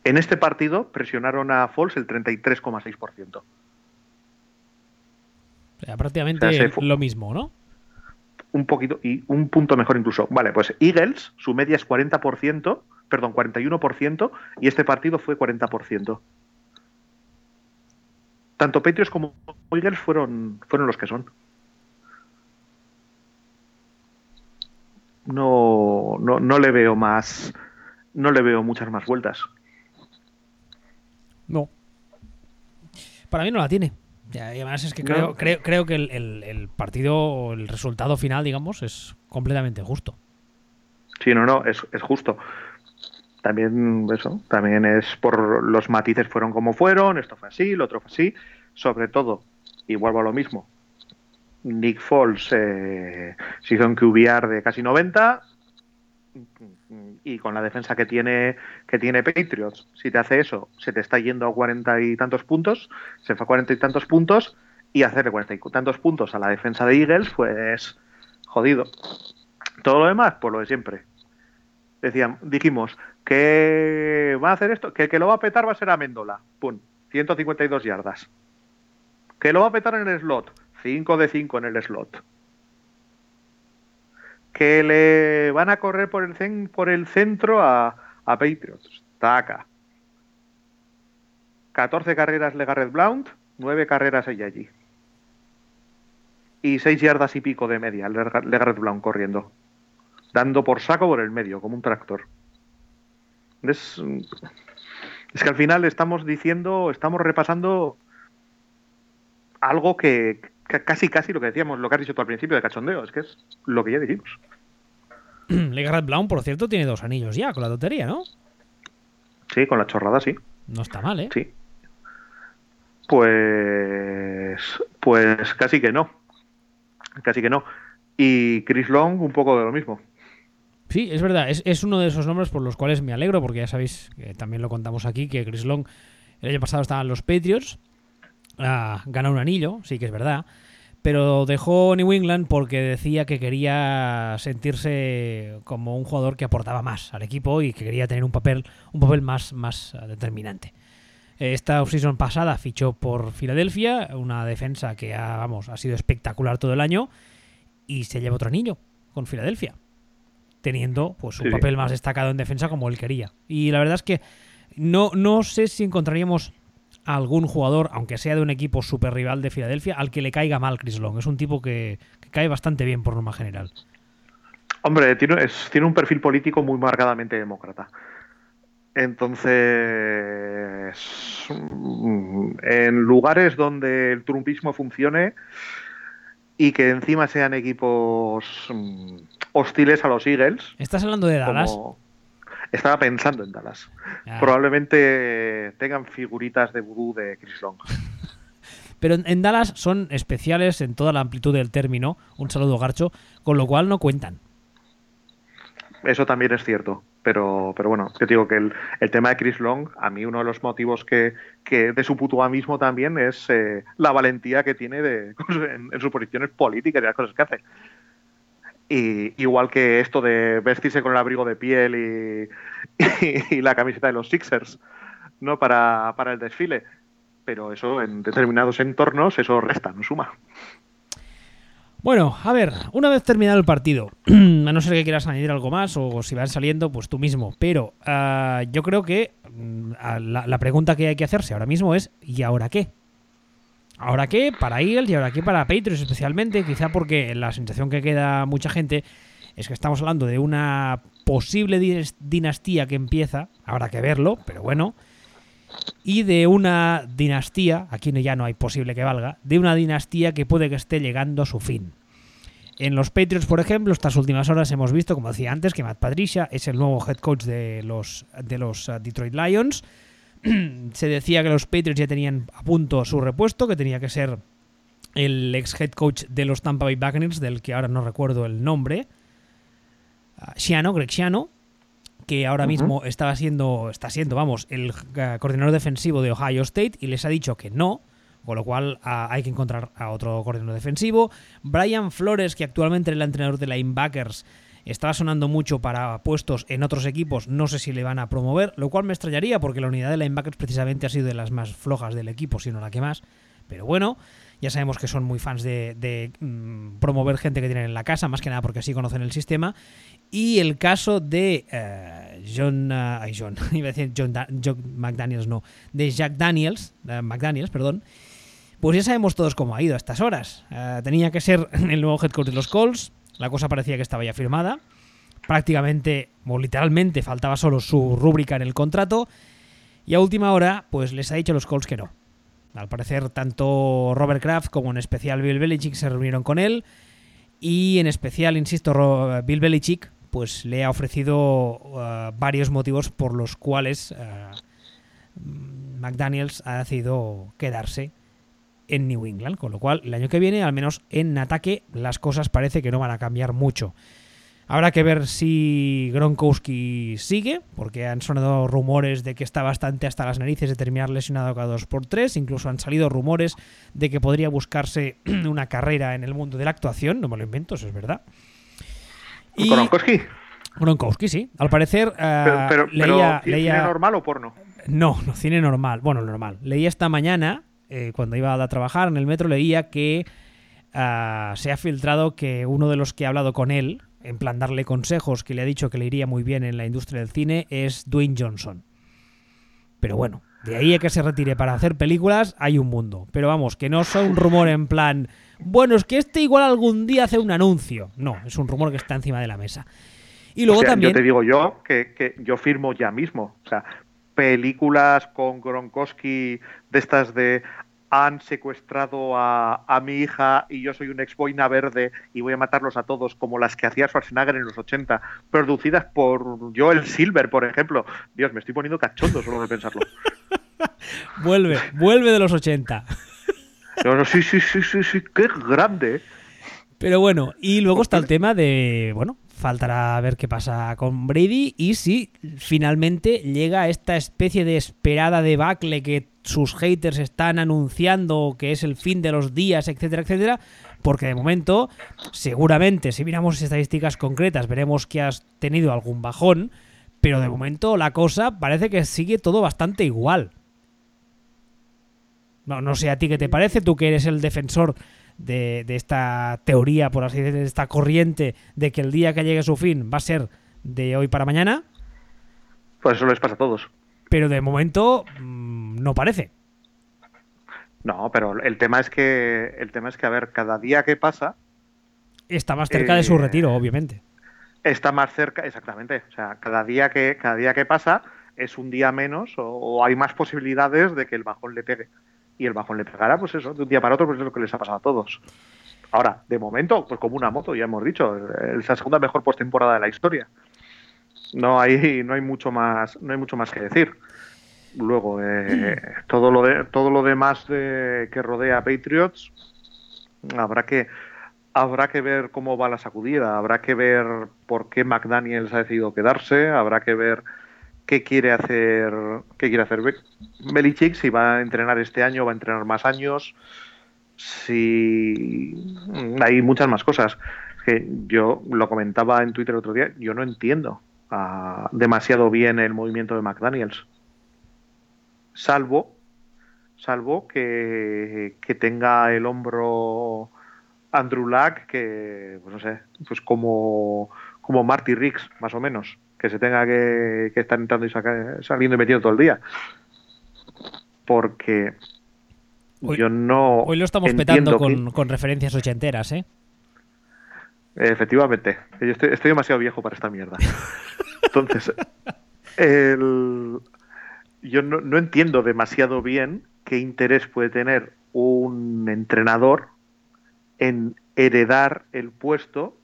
En este partido presionaron a Foles el 33,6%. O sea, prácticamente lo mismo, ¿no? Un poquito, y un punto mejor incluso. Vale, pues Eagles, su media es 40%, perdón, 41%, y este partido fue 40%. Tanto Patriots como Eagles fueron, fueron los que son. No, no, no le veo más, no le veo muchas más vueltas. No. Para mí no la tiene. Y además es que creo, creo, creo que el, partido o el resultado final, digamos, es completamente justo. Sí, no, no, es, es justo. También eso, también es por los matices fueron como fueron, esto fue así, lo otro fue así. Sobre todo, y vuelvo a lo mismo. Nick Foles eh, se hizo un QBR de casi 90 y con la defensa que tiene que tiene Patriots, si te hace eso, se te está yendo a cuarenta y tantos puntos, se fue a cuarenta y tantos puntos y hacerle cuarenta y tantos puntos a la defensa de Eagles, pues jodido. Todo lo demás, por lo de siempre. Decían, dijimos que va a hacer esto, que el que lo va a petar va a ser Amendola. Pum, 152 yardas. Que lo va a petar en el slot, 5 de 5 en el slot. Que le van a correr por el, centro a, a Patriots. Taca. 14 carreras le Blount, 9 carreras ella allí. Y 6 yardas y pico de media le Blount corriendo. Dando por saco por el medio, como un tractor. Es, es que al final estamos diciendo, estamos repasando algo que, casi casi lo que decíamos, lo que has dicho tú al principio de cachondeo, es que es lo que ya dijimos. Legarrette Brown, por cierto, tiene dos anillos ya con la lotería, ¿no? Sí, con la chorrada, sí. No está mal, ¿eh? Sí. Pues. Pues casi que no. Casi que no. Y Chris Long, un poco de lo mismo. Sí, es verdad. Es, es uno de esos nombres por los cuales me alegro, porque ya sabéis, que también lo contamos aquí, que Chris Long el año pasado estaban los Patriots ah, ganó un anillo, sí que es verdad, pero dejó New England porque decía que quería sentirse como un jugador que aportaba más al equipo y que quería tener un papel, un papel más, más determinante. Esta offseason pasada fichó por Filadelfia, una defensa que ha, vamos, ha sido espectacular todo el año y se lleva otro anillo con Filadelfia, teniendo pues un papel más destacado en defensa como él quería. Y la verdad es que no, no sé si encontraríamos algún jugador, aunque sea de un equipo super rival de Filadelfia, al que le caiga mal Chris Long. Es un tipo que, cae bastante bien por norma general. Hombre, tiene, tiene un perfil político muy marcadamente demócrata. Entonces, en lugares donde el trumpismo funcione y que encima sean equipos mm, hostiles a los Eagles. ¿Estás hablando de Dallas? Estaba pensando en Dallas. Probablemente tengan figuritas de vudú de Chris Long. Pero en Dallas son especiales en toda la amplitud del término. Un saludo, Garcho. Con lo cual no cuentan. Eso también es cierto. Pero, pero bueno, yo digo que el, tema de Chris Long, a mí uno de los motivos que, de su puto mismo también es eh, la valentía que tiene de, en, sus posiciones políticas y las cosas que hace. Y, igual que esto de vestirse con el abrigo de piel y, la camiseta de los Sixers, ¿no? Para, para, el desfile. Pero eso en determinados entornos, eso resta, no suma. Bueno, a ver, una vez terminado el partido, a no ser que quieras añadir algo más o si van saliendo, pues tú mismo. Pero uh, yo creo que uh, la, la pregunta que hay que hacerse ahora mismo es ¿y ahora qué? Ahora qué para Eagles y ahora qué para Patriots especialmente, quizá porque la sensación que queda mucha gente es que estamos hablando de una posible dinastía que empieza, habrá que verlo, pero bueno, y de una dinastía, aquí ya no hay posible que valga, de una dinastía que puede que esté llegando a su fin. En los Patriots, por ejemplo, estas últimas horas hemos visto, como decía antes, que Matt Patricia es el nuevo head coach de los, de los uh, Detroit Lions se decía que los Patriots ya tenían a punto su repuesto, que tenía que ser el ex head coach de los Tampa Bay Buccaneers, del que ahora no recuerdo el nombre, uh, Shiano, Greg Shiano, que ahora mismo estaba siendo, está siendo, vamos, el uh, coordinador defensivo de Ohio State y les ha dicho que no, con lo cual uh, hay que encontrar a otro coordinador defensivo. Brian Flores, que actualmente es el entrenador de linebackers, estaba sonando mucho para puestos en otros equipos, no sé si le van a promover, lo cual me extrañaría porque la unidad de linebackers precisamente ha sido de las más flojas del equipo, sino la que más. Pero bueno, ya sabemos que son muy fans de, mm, promover gente que tienen en la casa, más que nada porque así conocen el sistema. Y el caso de eh, John, uh, John, iba a decir John, McDaniels, no, de Jack Daniels, uh, McDaniels, perdón. Pues ya sabemos todos cómo ha ido a estas horas. tenía que ser el nuevo head coach de los Colts, la cosa parecía que estaba ya firmada. Prácticamente, o literalmente, faltaba solo su rúbrica en el contrato. Y a última hora, pues les ha dicho a los Colts que no. Al parecer, tanto Robert Kraft como en especial Bill Belichick se reunieron con él. Y en especial, insisto, Bill Belichick pues le ha ofrecido uh, varios motivos por los cuales uh, McDaniels ha decidido quedarse en New England, con lo cual el año que viene, al menos en ataque, las cosas parece que no van a cambiar mucho. Habrá que ver si Gronkowski sigue, porque han sonado rumores de que está bastante hasta las narices de terminar lesionado cada dos por tres. Incluso han salido rumores de que podría buscarse una carrera en el mundo de la actuación. No me lo invento, eso es verdad. Y... ¿Gronkowski? Gronkowski, sí. Al parecer. Uh, pero, leía, ¿Cine normal o porno? No, no, cine normal. Bueno, normal. Leí esta mañana, eh, cuando iba a trabajar en el metro, leía que uh, se ha filtrado que uno de los que ha hablado con él, en plan darle consejos, que le ha dicho que le iría muy bien en la industria del cine, es Dwayne Johnson. Pero bueno, de ahí a que se retire para hacer películas hay un mundo. Pero vamos, que no sea un rumor en plan, bueno, es que este igual algún día hace un anuncio. No, es un rumor que está encima de la mesa. Y luego también... Yo te digo yo que, que, yo firmo ya mismo. O sea, películas con Gronkowski de estas de han secuestrado a, mi hija y yo soy un ex boina verde y voy a matarlos a todos, como las que hacía Schwarzenegger en los 80, producidas por Joel Silver, por ejemplo. Dios, me estoy poniendo cachondo solo de pensarlo. vuelve, vuelve de los 80. sí, sí, sí, sí, sí, qué grande. Pero bueno, y luego está el tema de, bueno, faltará ver qué pasa con Brady y si finalmente llega esta especie de esperada debacle que sus haters están anunciando que es el fin de los días, etcétera, etcétera, porque de momento, seguramente, si miramos estadísticas concretas, veremos que has tenido algún bajón, pero de momento la cosa parece que sigue todo bastante igual. No, no sé a ti qué te parece, tú que eres el defensor de, esta teoría, por así decirlo, de esta corriente de que el día que llegue a su fin va a ser de hoy para mañana. Pues eso les pasa a todos. Pero de momento mm, no parece. No, pero el tema es que el tema es que a ver, cada día que pasa está más cerca de su eh, retiro, obviamente. Está más cerca, exactamente. O sea, cada día que cada día que pasa es un día menos o hay más posibilidades de que el bajón le pegue y el bajón le pegará, pues eso, de un día para otro, pues es lo que les ha pasado a todos. Ahora, de momento, pues como una moto, ya hemos dicho, es la segunda mejor postemporada de la historia. No hay, no hay mucho más, no hay mucho más que decir. Luego, eh, todo lo de, todo lo demás que rodea a Patriots, habrá que habrá que ver cómo va la sacudida, habrá que ver por qué McDaniels ha decidido quedarse, habrá que ver qué quiere hacer qué quiere hacer Belichick, si va a entrenar este año, va a entrenar más años, si hay muchas más cosas. Que yo lo comentaba en Twitter otro día, yo no entiendo ah, demasiado bien el movimiento de McDaniels. Salvo, salvo que, tenga el hombro Andrew Luck, que, pues no sé, pues como, como Marty Riggs, más o menos que se tenga que, estar entrando y saliendo y metiendo todo el día. Porque yo no. Hoy lo estamos petando con, referencias ochenteras, ¿eh? Efectivamente. Yo estoy, demasiado viejo para esta mierda. Entonces, el, yo no, no entiendo demasiado bien qué interés puede tener un entrenador en heredar el puesto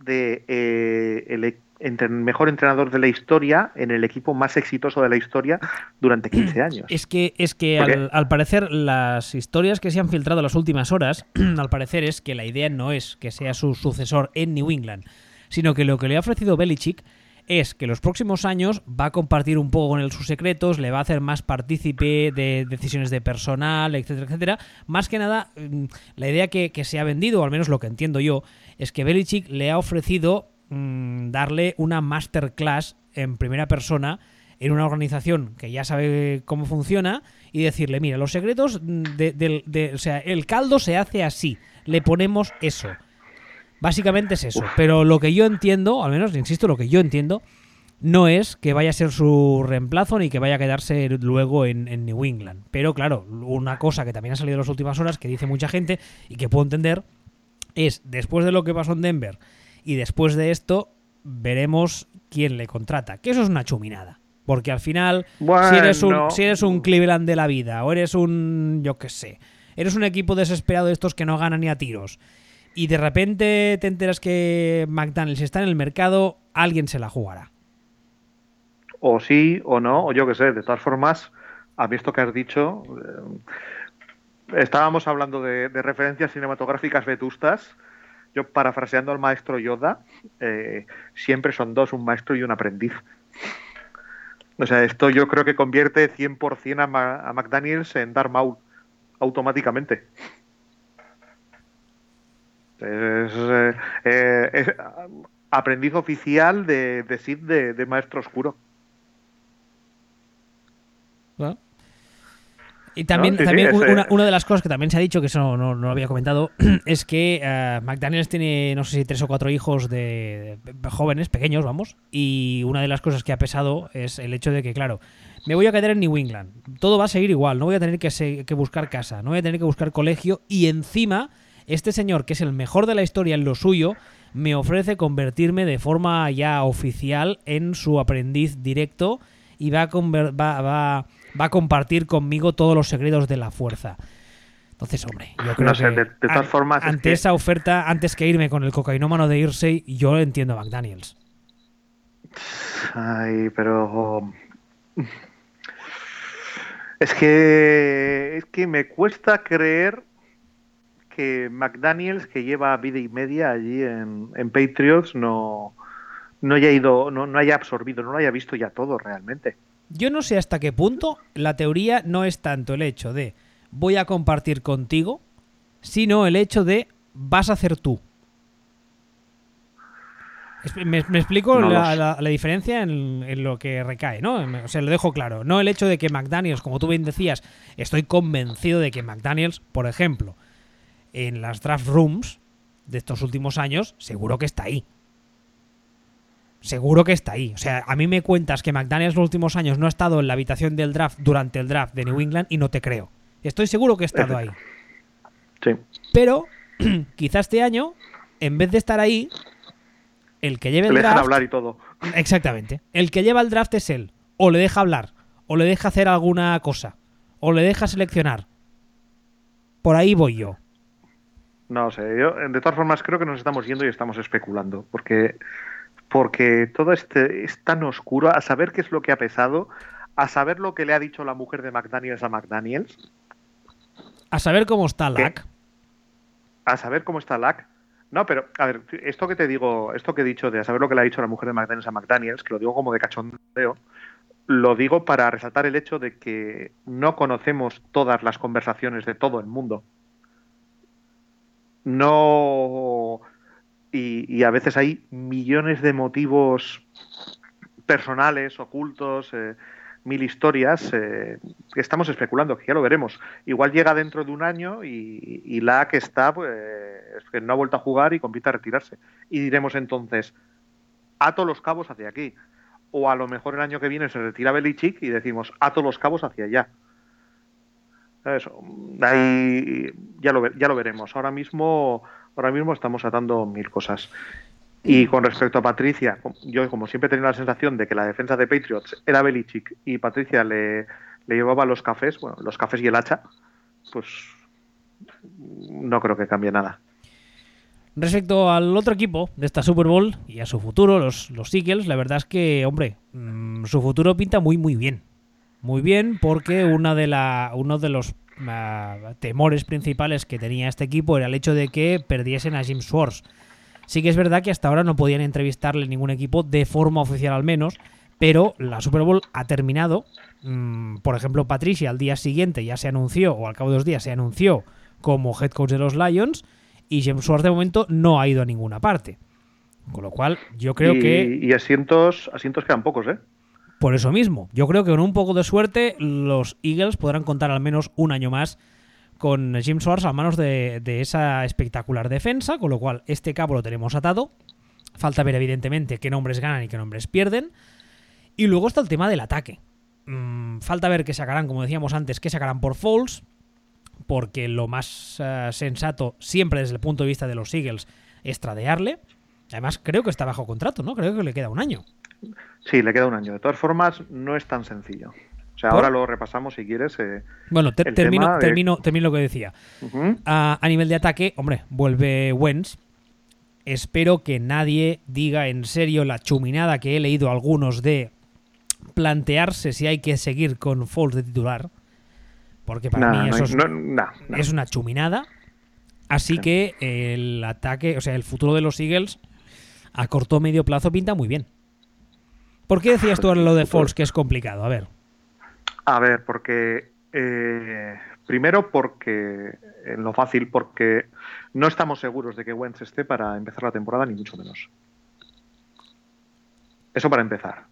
de eh, el, entre mejor entrenador de la historia en el equipo más exitoso de la historia durante 15 años. Es que, es que al, parecer las historias que se han filtrado las últimas horas, al parecer es que la idea no es que sea su sucesor en New England, sino que lo que le ha ofrecido Belichick es que los próximos años va a compartir un poco con él sus secretos, le va a hacer más partícipe de decisiones de personal, etcétera, etcétera. Más que nada, mm, la idea que, que se ha vendido, o al menos lo que entiendo yo, es que Belichick le ha ofrecido Mm, darle una masterclass en primera persona en una organización que ya sabe cómo funciona y decirle, mira, los secretos de, o sea, el caldo se hace así, le ponemos eso. Básicamente es eso. Pero lo que yo entiendo, al menos, insisto, lo que yo entiendo, no es que vaya a ser su reemplazo ni que vaya a quedarse luego en, en, New England. Pero claro, una cosa que también ha salido en las últimas horas, que dice mucha gente y que puedo entender, es después de lo que pasó en Denver y después de esto veremos quién le contrata. Que eso es una chuminada. Porque al final, si, eres un, si eres un Cleveland de la vida, o eres un, yo qué sé, eres un equipo desesperado de estos que no ganan ni a tiros, y de repente te enteras que McDonald's está en el mercado, alguien se la jugará. O sí, o no, o yo qué sé. De todas formas, a mí esto que has dicho, eh, estábamos hablando de, referencias cinematográficas vetustas. Yo, parafraseando al maestro Yoda, eh, siempre son dos, un maestro y un aprendiz. O sea, esto yo creo que convierte 100% a, a McDaniels en Darth Maul automáticamente. Es, eh, eh, aprendiz oficial de, de Sid de, Maestro Oscuro. Y también, también una, de las cosas que también se ha dicho, que eso no, lo había comentado, es que uh, McDaniels tiene, no sé si tres o cuatro hijos de, jóvenes, pequeños, vamos, y una de las cosas que ha pesado es el hecho de que, claro, me voy a quedar en New England, todo va a seguir igual, no voy a tener que, que buscar casa, no voy a tener que buscar colegio, y encima, este señor, que es el mejor de la historia en lo suyo, me ofrece convertirme de forma ya oficial en su aprendiz directo y va a, va, va, va a compartir conmigo todos los secretos de la fuerza. Entonces, hombre, yo creo que de, todas formas ante esa oferta, antes que irme con el cocainómano de Irsey, yo entiendo a McDaniels. Ay, pero es que es que me cuesta creer que McDaniels, que lleva vida y media allí en, Patriots, no, no haya ido, no, no haya absorbido, no lo haya visto ya todo realmente. Yo no sé hasta qué punto la teoría no es tanto el hecho de voy a compartir contigo, sino el hecho de vas a hacer tú. Me, explico la, diferencia en, lo que recae, ¿no? O sea, lo dejo claro. No el hecho de que McDaniels, como tú bien decías, estoy convencido de que McDaniels, por ejemplo, en las draft rooms de estos últimos años, seguro que está ahí seguro que está ahí. O sea, a mí me cuentas que McDaniels los últimos años no ha estado en la habitación del draft durante el draft de New England y no te creo. Estoy seguro que ha estado ahí. Sí. Pero quizás este año, en vez de estar ahí, el que lleve el le draft. hablar y todo. Exactamente. El que lleva el draft es él. O le deja hablar. O le deja hacer alguna cosa. O le deja seleccionar. Por ahí voy yo. No sé, yo de todas formas creo que nos estamos yendo y estamos especulando. Porque porque todo este es tan oscuro, a saber qué es lo que ha pesado, a saber lo que le ha dicho la mujer de McDaniels a McDaniels. A saber cómo está Lack. A saber cómo está Lack. No, pero, a ver, esto que te digo, esto que he dicho de a saber lo que le ha dicho la mujer de McDaniels a McDaniels, que lo digo como de cachondeo, lo digo para resaltar el hecho de que no conocemos todas las conversaciones de todo el mundo. No y, a veces hay millones de motivos personales, ocultos, eh, mil historias eh, que estamos especulando, que ya lo veremos. Igual llega dentro de un año y, la que está, pues, que no ha vuelto a jugar y compite a retirarse. Y diremos entonces, ato los cabos hacia aquí. O a lo mejor el año que viene se retira Belichick y decimos, ato los cabos hacia allá. Eso, ahí ya lo, ya lo veremos. Ahora mismo ahora mismo estamos atando mil cosas. Y con respecto a Patricia, yo como siempre he tenido la sensación de que la defensa de Patriots era Belichick y Patricia le, llevaba los cafés, bueno, los cafés y el hacha, pues no creo que cambie nada. Respecto al otro equipo de esta Super Bowl y a su futuro, los, los Eagles, la verdad es que, hombre, mm, su futuro pinta muy, muy bien. Muy bien, porque una de la, uno de los temores principales que tenía este equipo era el hecho de que perdiesen a Jim Swartz. Sí que es verdad que hasta ahora no podían entrevistarle ningún equipo de forma oficial al menos, pero la Super Bowl ha terminado. Mm, por ejemplo, Patricia al día siguiente ya se anunció, o al cabo de dos días se anunció como head coach de los Lions, y Jim Swartz de momento no ha ido a ninguna parte. Con lo cual, yo creo que. Y asientos, asientos quedan pocos, ¿eh? Por eso mismo, yo creo que con un poco de suerte los Eagles podrán contar al menos un año más con Jim Swartz a manos de, esa espectacular defensa, con lo cual este cabo lo tenemos atado. Falta ver evidentemente qué nombres ganan y qué nombres pierden. Y luego está el tema del ataque. Mm, falta ver qué sacarán, como decíamos antes, qué sacarán por Falls, porque lo más eh, sensato siempre desde el punto de vista de los Eagles es tradearle. Además creo que está bajo contrato, ¿no? Creo que le queda un año. Sí, le queda un año. De todas formas, no es tan sencillo. O sea, ahora lo repasamos si quieres. Eh, bueno, termino, termino, lo que decía. a, nivel de ataque, hombre, vuelve Wentz. Espero que nadie diga en serio la chuminada que he leído algunos de plantearse si hay que seguir con Falls de titular. Porque para mí eso es, una chuminada. Así que el ataque, o sea, el futuro de los Eagles a corto medio plazo pinta muy bien. ¿Por qué decías tú ahora lo de Falls que es complicado? A ver. A ver, porque. Eh, primero, porque. En lo fácil, porque no estamos seguros de que Wentz esté para empezar la temporada, ni mucho menos. Eso para empezar.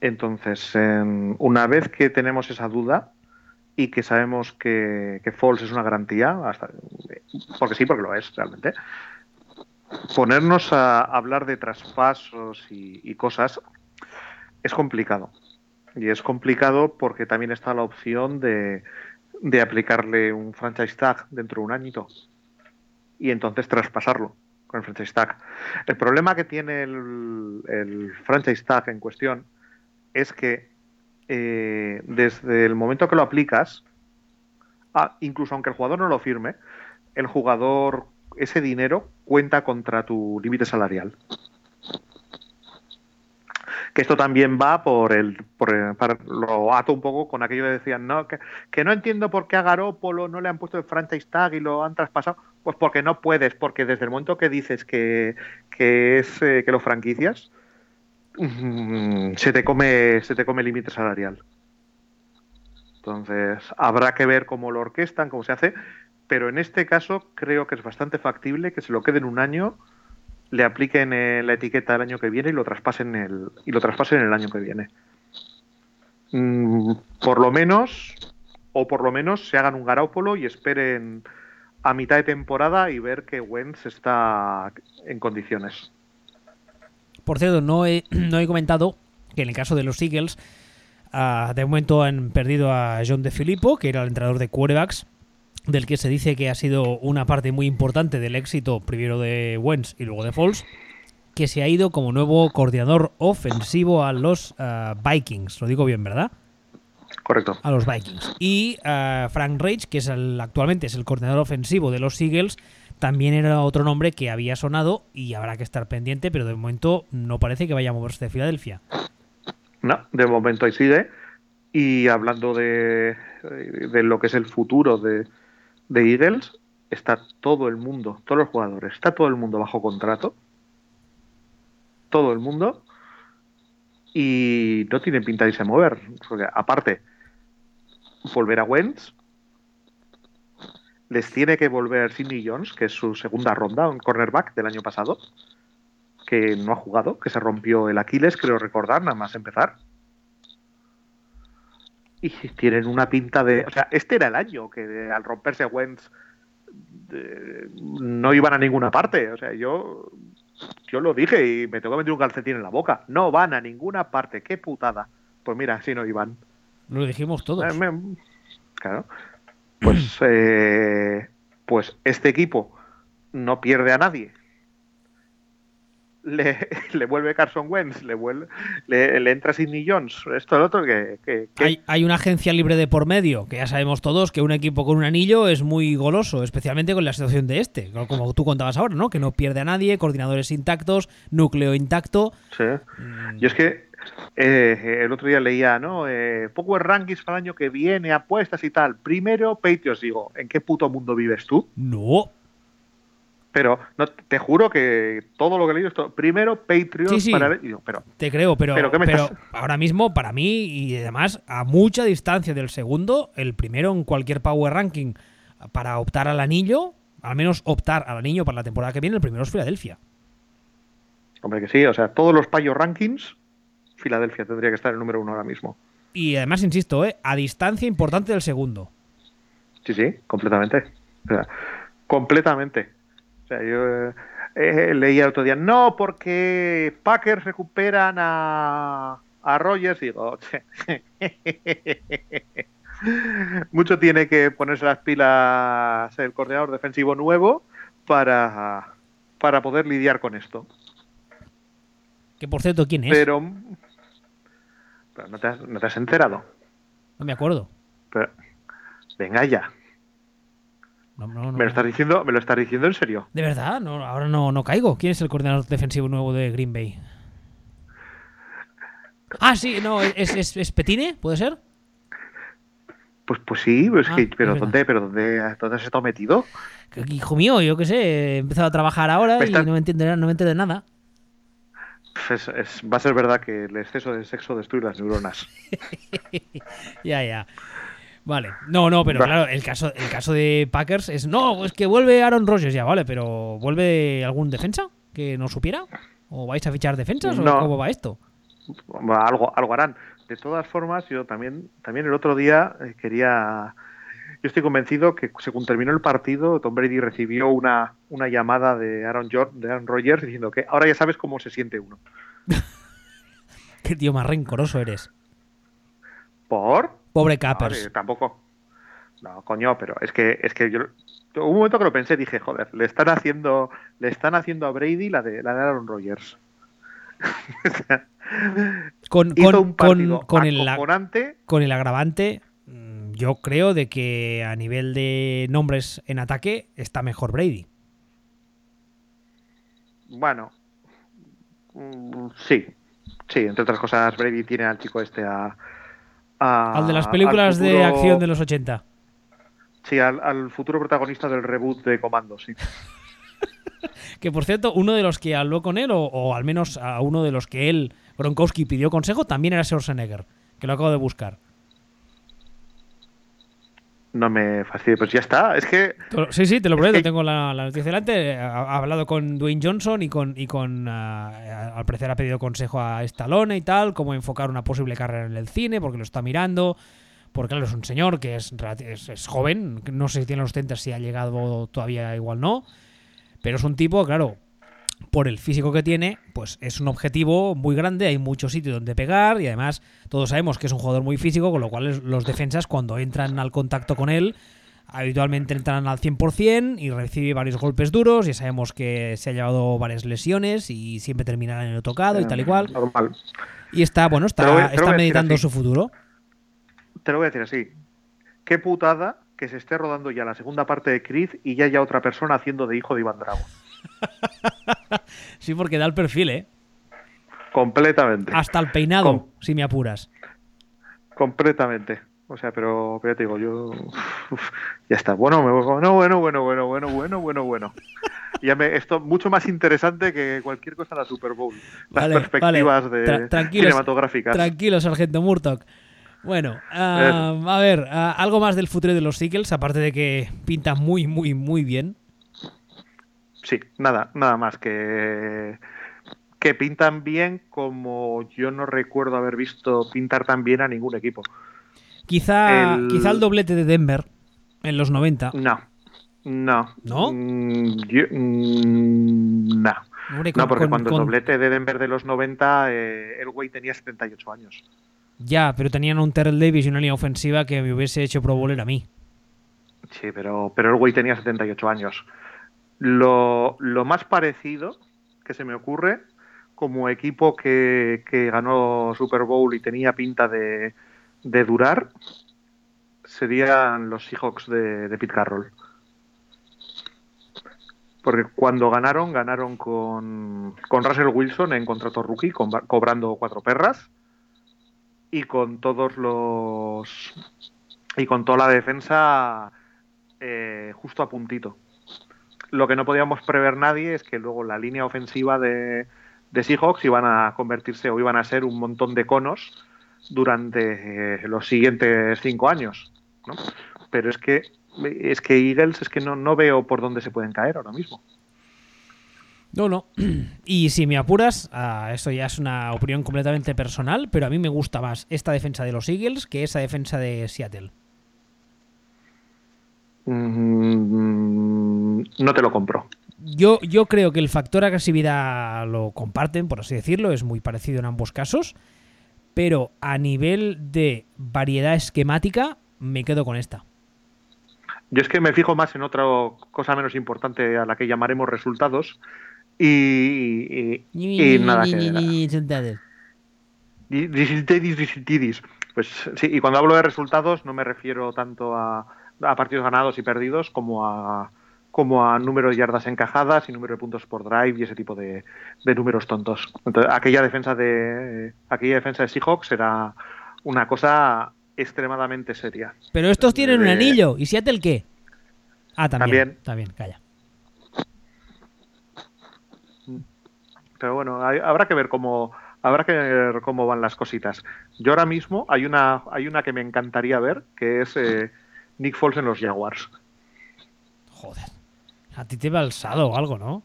Entonces, una vez que tenemos esa duda y que sabemos que, que Falls es una garantía, porque sí, porque lo es realmente, ponernos a hablar de traspasos y, cosas es complicado. Y es complicado porque también está la opción de, de aplicarle un franchise tag dentro de un añito y entonces traspasarlo con el franchise tag. El problema que tiene el, el franchise tag en cuestión es que eh, desde el momento que lo aplicas, ah, incluso aunque el jugador no lo firme, el jugador ese dinero cuenta contra tu límite salarial. Que esto también va por el. Por, lo ato un poco con aquello que decían, no, que, no entiendo por qué a Garópolo no le han puesto el franchise tag y lo han traspasado. Pues porque no puedes, porque desde el momento que dices que, que es eh, que lo franquicias, mm, se te come, se te come límite salarial. Entonces, habrá que ver cómo lo orquestan, cómo se hace, pero en este caso creo que es bastante factible que se lo queden un año, le apliquen eh, la etiqueta el año que viene y lo traspasen el, y lo traspasen el año que viene. Mm, por lo menos, o por lo menos se hagan un Garópolo y esperen a mitad de temporada y ver que Wentz está en condiciones. Por cierto, no he, no he comentado que en el caso de los Eagles, ah, de momento han perdido a John De Filippo, que era el entrenador de quarterbacks, del que se dice que ha sido una parte muy importante del éxito primero de Wentz y luego de Foles, que se ha ido como nuevo coordinador ofensivo a los uh, Vikings. Lo digo bien, ¿verdad? Correcto. A los Vikings. Y uh, Frank Reich, que es el, actualmente es el coordinador ofensivo de los Eagles, también era otro nombre que había sonado y habrá que estar pendiente, pero de momento no parece que vaya a moverse de Filadelfia. No, de momento ahí sigue. Y hablando de, de lo que es el futuro de, de Eagles está todo el mundo, todos los jugadores, está todo el mundo bajo contrato. Todo el mundo. Y no tiene pinta de irse a mover. Aparte, volver a Wentz. Les tiene que volver Sidney Jones, que es su segunda ronda, un cornerback del año pasado, que no ha jugado, que se rompió el Aquiles, creo recordar, nada más empezar y tienen una pinta de. O sea, este era el año que al romperse Wentz no iban a ninguna parte. O sea, yo, yo lo dije y me tengo que meter un calcetín en la boca. No van a ninguna parte. Qué putada. Pues mira, sí no iban. Lo dijimos todos. Eh, claro. Pues, eh, pues este equipo no pierde a nadie le, le, vuelve Carson Wentz, le, vuelve, le, entra Sidney Jones, esto es lo otro que... Hay, hay, una agencia libre de por medio, que ya sabemos todos que un equipo con un anillo es muy goloso, especialmente con la situación de este, como tú contabas ahora, ¿no? Que no pierde a nadie, coordinadores intactos, núcleo intacto. Sí. Mm. Y es que eh, el otro día leía, ¿no? Eh, Power Rankings para el año que viene, apuestas y tal. Primero, Patriots, digo, ¿en qué puto mundo vives tú? No. Pero no, te juro que todo lo que he leído es primero Patreon para pero, te creo, pero, pero, ahora mismo para mí y además a mucha distancia del segundo, el primero en cualquier Power Ranking para optar al anillo, al menos optar al anillo para la temporada que viene, el primero es Filadelfia. Hombre que sí, o sea, todos los Power Rankings, Filadelfia tendría que estar el número uno ahora mismo. Y además, insisto, ¿eh? a distancia importante del segundo. Sí, sí, completamente. O sea, completamente. O sea, yo eh, eh, leía el otro día, no, porque Packers recuperan a, a Rogers y digo, mucho tiene que ponerse las pilas el coordinador defensivo nuevo para, para poder lidiar con esto. Que por cierto, ¿quién es? Pero, no, te has, no, te has, enterado. No me acuerdo. Pero, venga ya. ¿Me, lo estás diciendo, ¿Me lo estás diciendo en serio? De verdad, no, ahora no, no caigo. ¿Quién es el coordinador defensivo nuevo de Green Bay? Ah, sí, no, ¿es, es, Petine? ¿Puede ser? Pues, pues sí, pues que, ah, pero, ¿dónde, pero ¿dónde, ¿dónde has estado metido? Hijo mío, yo qué sé, he empezado a trabajar ahora y no me entiendo, no me entiendo de nada. Pues va a ser verdad que el exceso de sexo destruye las neuronas. ya, ya. Vale. No, no, pero claro, el caso, el caso de Packers es. No, es que vuelve Aaron Rodgers ya, vale, pero ¿vuelve algún defensa que no supiera? ¿O vais a fichar defensas? ¿O cómo va esto? Algo, algo harán. De todas formas, yo también, también el otro día eh, quería. Yo estoy convencido que según terminó el partido, Tom Brady recibió una, una llamada de Aaron, de Aaron Rodgers diciendo que ahora ya sabes cómo se siente uno. Qué tío más rencoroso eres. ¿Por? Pobre Capers. tampoco. No, coño, pero es que, es que yo. Hubo un momento que lo pensé, dije, joder, le están haciendo, le están haciendo a Brady la de, la de Aaron Rodgers. con, con, con, con, el, con el agravante, mm, yo creo de que a nivel de nombres en ataque está mejor Brady. Bueno, mm, sí, sí, entre otras cosas, Brady tiene al chico este a, al de las películas de acción de los 80. Sí, al, futuro protagonista del reboot de Comando, sí. que por cierto, uno de los que habló con él, o, al menos a uno de los que él, Gronkowski, pidió consejo, también era Schwarzenegger, que lo acabo de buscar no me fastidie, pues ya está. Es que. Sí, sí, te lo prometo. Tengo la, noticia delante. Ha, hablado con Dwayne Johnson y con. Y con ah, al parecer ha pedido consejo a Stallone y tal, cómo enfocar una posible carrera en el cine, porque lo está mirando. Porque, claro, es un señor que es, es, joven. No sé si tiene los 30, si ha llegado todavía, igual no. Pero es un tipo, claro, por el físico que tiene, pues es un objetivo muy grande, hay muchos sitios donde pegar y además todos sabemos que es un jugador muy físico, con lo cual los defensas cuando entran al contacto con él habitualmente entran al 100% y recibe varios golpes duros, ya sabemos que se ha llevado varias lesiones y siempre terminará en el tocado y tal y cual. Y está, bueno, está, está meditando su futuro. Te lo voy a decir así. Qué putada que se esté rodando ya la segunda parte de Creed y ya haya otra persona haciendo de hijo de Iván Drago. sí, porque da el perfil, ¿eh? Completamente. Hasta el peinado, si me apuras. Completamente. O sea, pero, pero ya te digo, yo. Ya está. Bueno, me voy no, bueno, bueno, bueno, bueno, bueno, bueno, bueno. ya me, esto mucho más interesante que cualquier cosa en la Super Bowl. Las perspectivas cinematográficas. Tranquilo, sargento Murdoch. Bueno, ah, a ver, ah, algo más del futuro de los Seagulls, aparte de que pinta muy, muy, muy bien sí, nada, nada más que que pintan bien como yo no recuerdo haber visto pintar tan bien a ningún equipo. Quizá el, quizá el doblete de Denver en los 90. No. No. ¿No? Mm, mm, no. no, porque cuando el doblete de Denver de los 90, eh, el güey tenía 78 años. Ya, pero tenían un Terrell Davis y una línea ofensiva que me hubiese hecho Pro Bowler a mí. Sí, pero, pero el güey tenía 78 años. Lo, más parecido que se me ocurre como equipo que, ganó Super Bowl y tenía pinta de, durar serían los Seahawks de, de Pete Carroll. Porque cuando ganaron, ganaron con, con Russell Wilson en contrato rookie, cobrando cuatro perras. Y con todos los. Y con toda la defensa eh, justo a puntito lo que no podíamos prever nadie es que luego la línea ofensiva de, de Seahawks iban a convertirse o iban a ser un montón de conos durante eh, los siguientes cinco años. ¿no? Pero es que es que Eagles es que no, no veo por dónde se pueden caer ahora mismo. No, no. Y si me apuras, ah, esto ya es una opinión completamente personal, pero a mí me gusta más esta defensa de los Eagles que esa defensa de Seattle. Mm, no te lo compro. Yo, yo creo que el factor agresividad lo comparten, por así decirlo, es muy parecido en ambos casos, pero a nivel de variedad esquemática me quedo con esta. Yo es que me fijo más en otra cosa menos importante a la que llamaremos resultados y, y, nada que Pues sí, y cuando hablo de resultados no me refiero tanto a, a partidos ganados y perdidos como a como a número de yardas encajadas y número de puntos por drive y ese tipo de, números tontos. Entonces, aquella defensa de aquella defensa de Seahawks era una cosa extremadamente seria. Pero estos tienen un anillo. ¿Y Seattle qué? Ah, también. También, calla. Pero bueno, habrá que ver cómo habrá que ver cómo van las cositas. Yo ahora mismo hay una hay una que me encantaría ver que es eh, Nick Foles en los Jaguars. Joder. A ti te va alzado o algo, ¿no?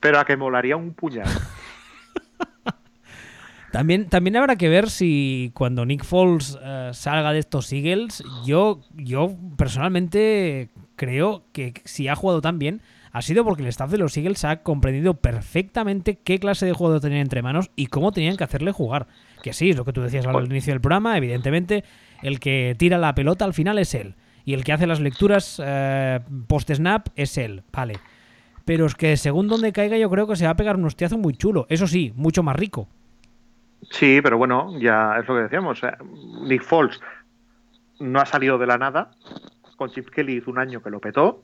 Pero a que molaría un puñal. También, también habrá que ver si cuando Nick Foles eh, salga de estos Eagles, yo, yo personalmente creo que si ha jugado tan bien, ha sido porque el staff de los Eagles ha comprendido perfectamente qué clase de juego tenía entre manos y cómo tenían que hacerle jugar. Que sí, es lo que tú decías al pues inicio del programa, evidentemente, el que tira la pelota al final es él. Y el que hace las lecturas eh, post-snap es él, vale. Pero es que según donde caiga yo creo que se va a pegar un hostiazo muy chulo. Eso sí, mucho más rico. Sí, pero bueno, ya es lo que decíamos. Nick Foles no ha salido de la nada. Con Chip Kelly hizo un año que lo petó.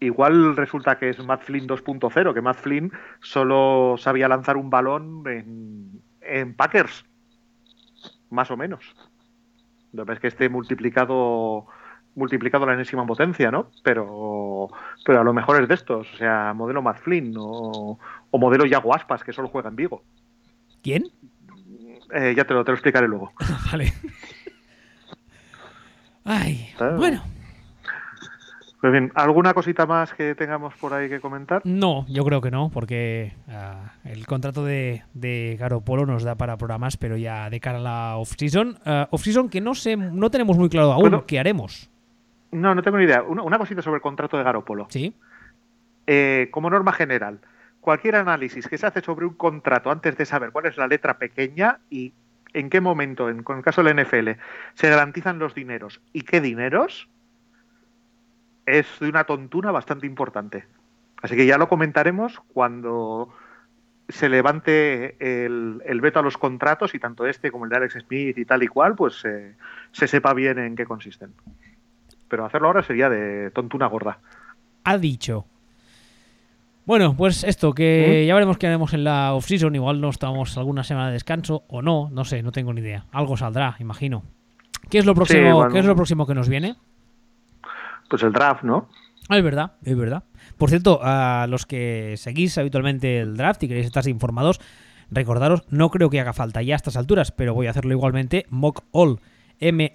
Igual resulta que es Matt Flynn 2.0, que Matt Flynn solo sabía lanzar un balón en Packers. Más o menos. Lo que es que esté multiplicado multiplicado la enésima potencia, ¿no? Pero, pero a lo mejor es de estos, o sea, modelo Matt Flynn o, o modelo Yago Aspas, que solo juega en Vigo. ¿Quién? Eh, ya te lo, te lo explicaré luego. vale. Ay, bueno. Pues bien, ¿alguna cosita más que tengamos por ahí que comentar? No, yo creo que no, porque ah, el contrato de, de Garopolo nos da para programas, pero ya de cara a la off-season. Ah, off-season que no sé, no tenemos muy claro aún qué haremos. No, no tengo ni idea. Una, cosita sobre el contrato de Garopolo. Sí. Eh, como norma general, cualquier análisis que se hace sobre un contrato antes de saber cuál es la letra pequeña y en qué momento, en, el caso del NFL, se garantizan los dineros y qué dineros, es de una tontuna bastante importante. Así que ya lo comentaremos cuando se levante el, veto a los contratos y tanto este como el de Alex Smith y tal y cual, pues eh, se sepa bien en qué consisten. Pero hacerlo ahora sería de tontuna gorda. Ha dicho bueno, pues esto, que ya veremos qué haremos en la off-season. Igual nos tomamos alguna semana de descanso o no, no sé, no tengo ni idea. Algo saldrá, imagino. ¿Qué es lo próximo, ¿qué es lo próximo que nos viene? Pues el draft, ¿no? Es verdad, es verdad. Por cierto, a los que seguís habitualmente el draft y queréis estar informados, recordaros, no creo que haga falta ya a estas alturas, pero voy a hacerlo igualmente, mockall, M-O-C-K-A-L-L,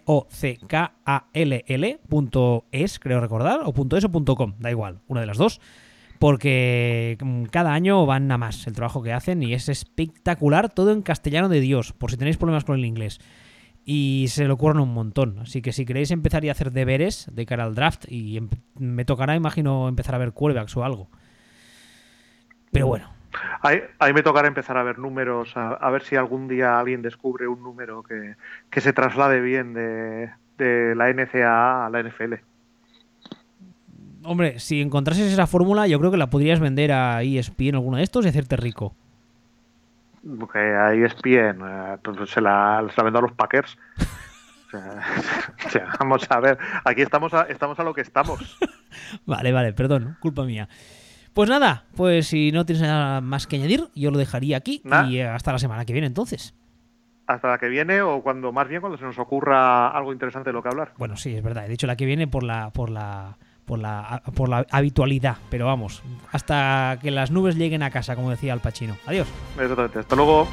punto es, creo recordar, o punto es o punto com, da igual, una de las dos porque mm, cada año van a más el trabajo que hacen y es espectacular, todo en castellano de Dios, por si tenéis problemas con el inglés. Y se lo ocurren un montón. Así que si queréis empezar a hacer deberes de cara al draft, y me tocará, imagino, empezar a ver quarterbacks o algo. Pero bueno. Ahí, me tocará empezar a ver números, a, ver si algún día alguien descubre un número que, que se traslade bien de, de la NCAA a la NFL. Hombre, si encontrases esa fórmula, yo creo que la podrías vender a ESPN alguno de estos y hacerte rico. Porque a ESPN eh, pues se, la, se la vendo a los Packers. o, sea, vamos a ver, aquí estamos a, estamos a lo que estamos. vale, vale, perdón, culpa mía. Pues nada, pues si no tienes nada más que añadir, yo lo dejaría aquí y hasta la semana que viene entonces. Hasta la que viene o cuando más bien cuando se nos ocurra algo interesante de lo que hablar. Bueno, sí, es verdad. He dicho la que viene por la por la por la, por la habitualidad. Pero vamos, hasta que las nubes lleguen a casa, como decía el Pachino. Adiós. Hasta luego.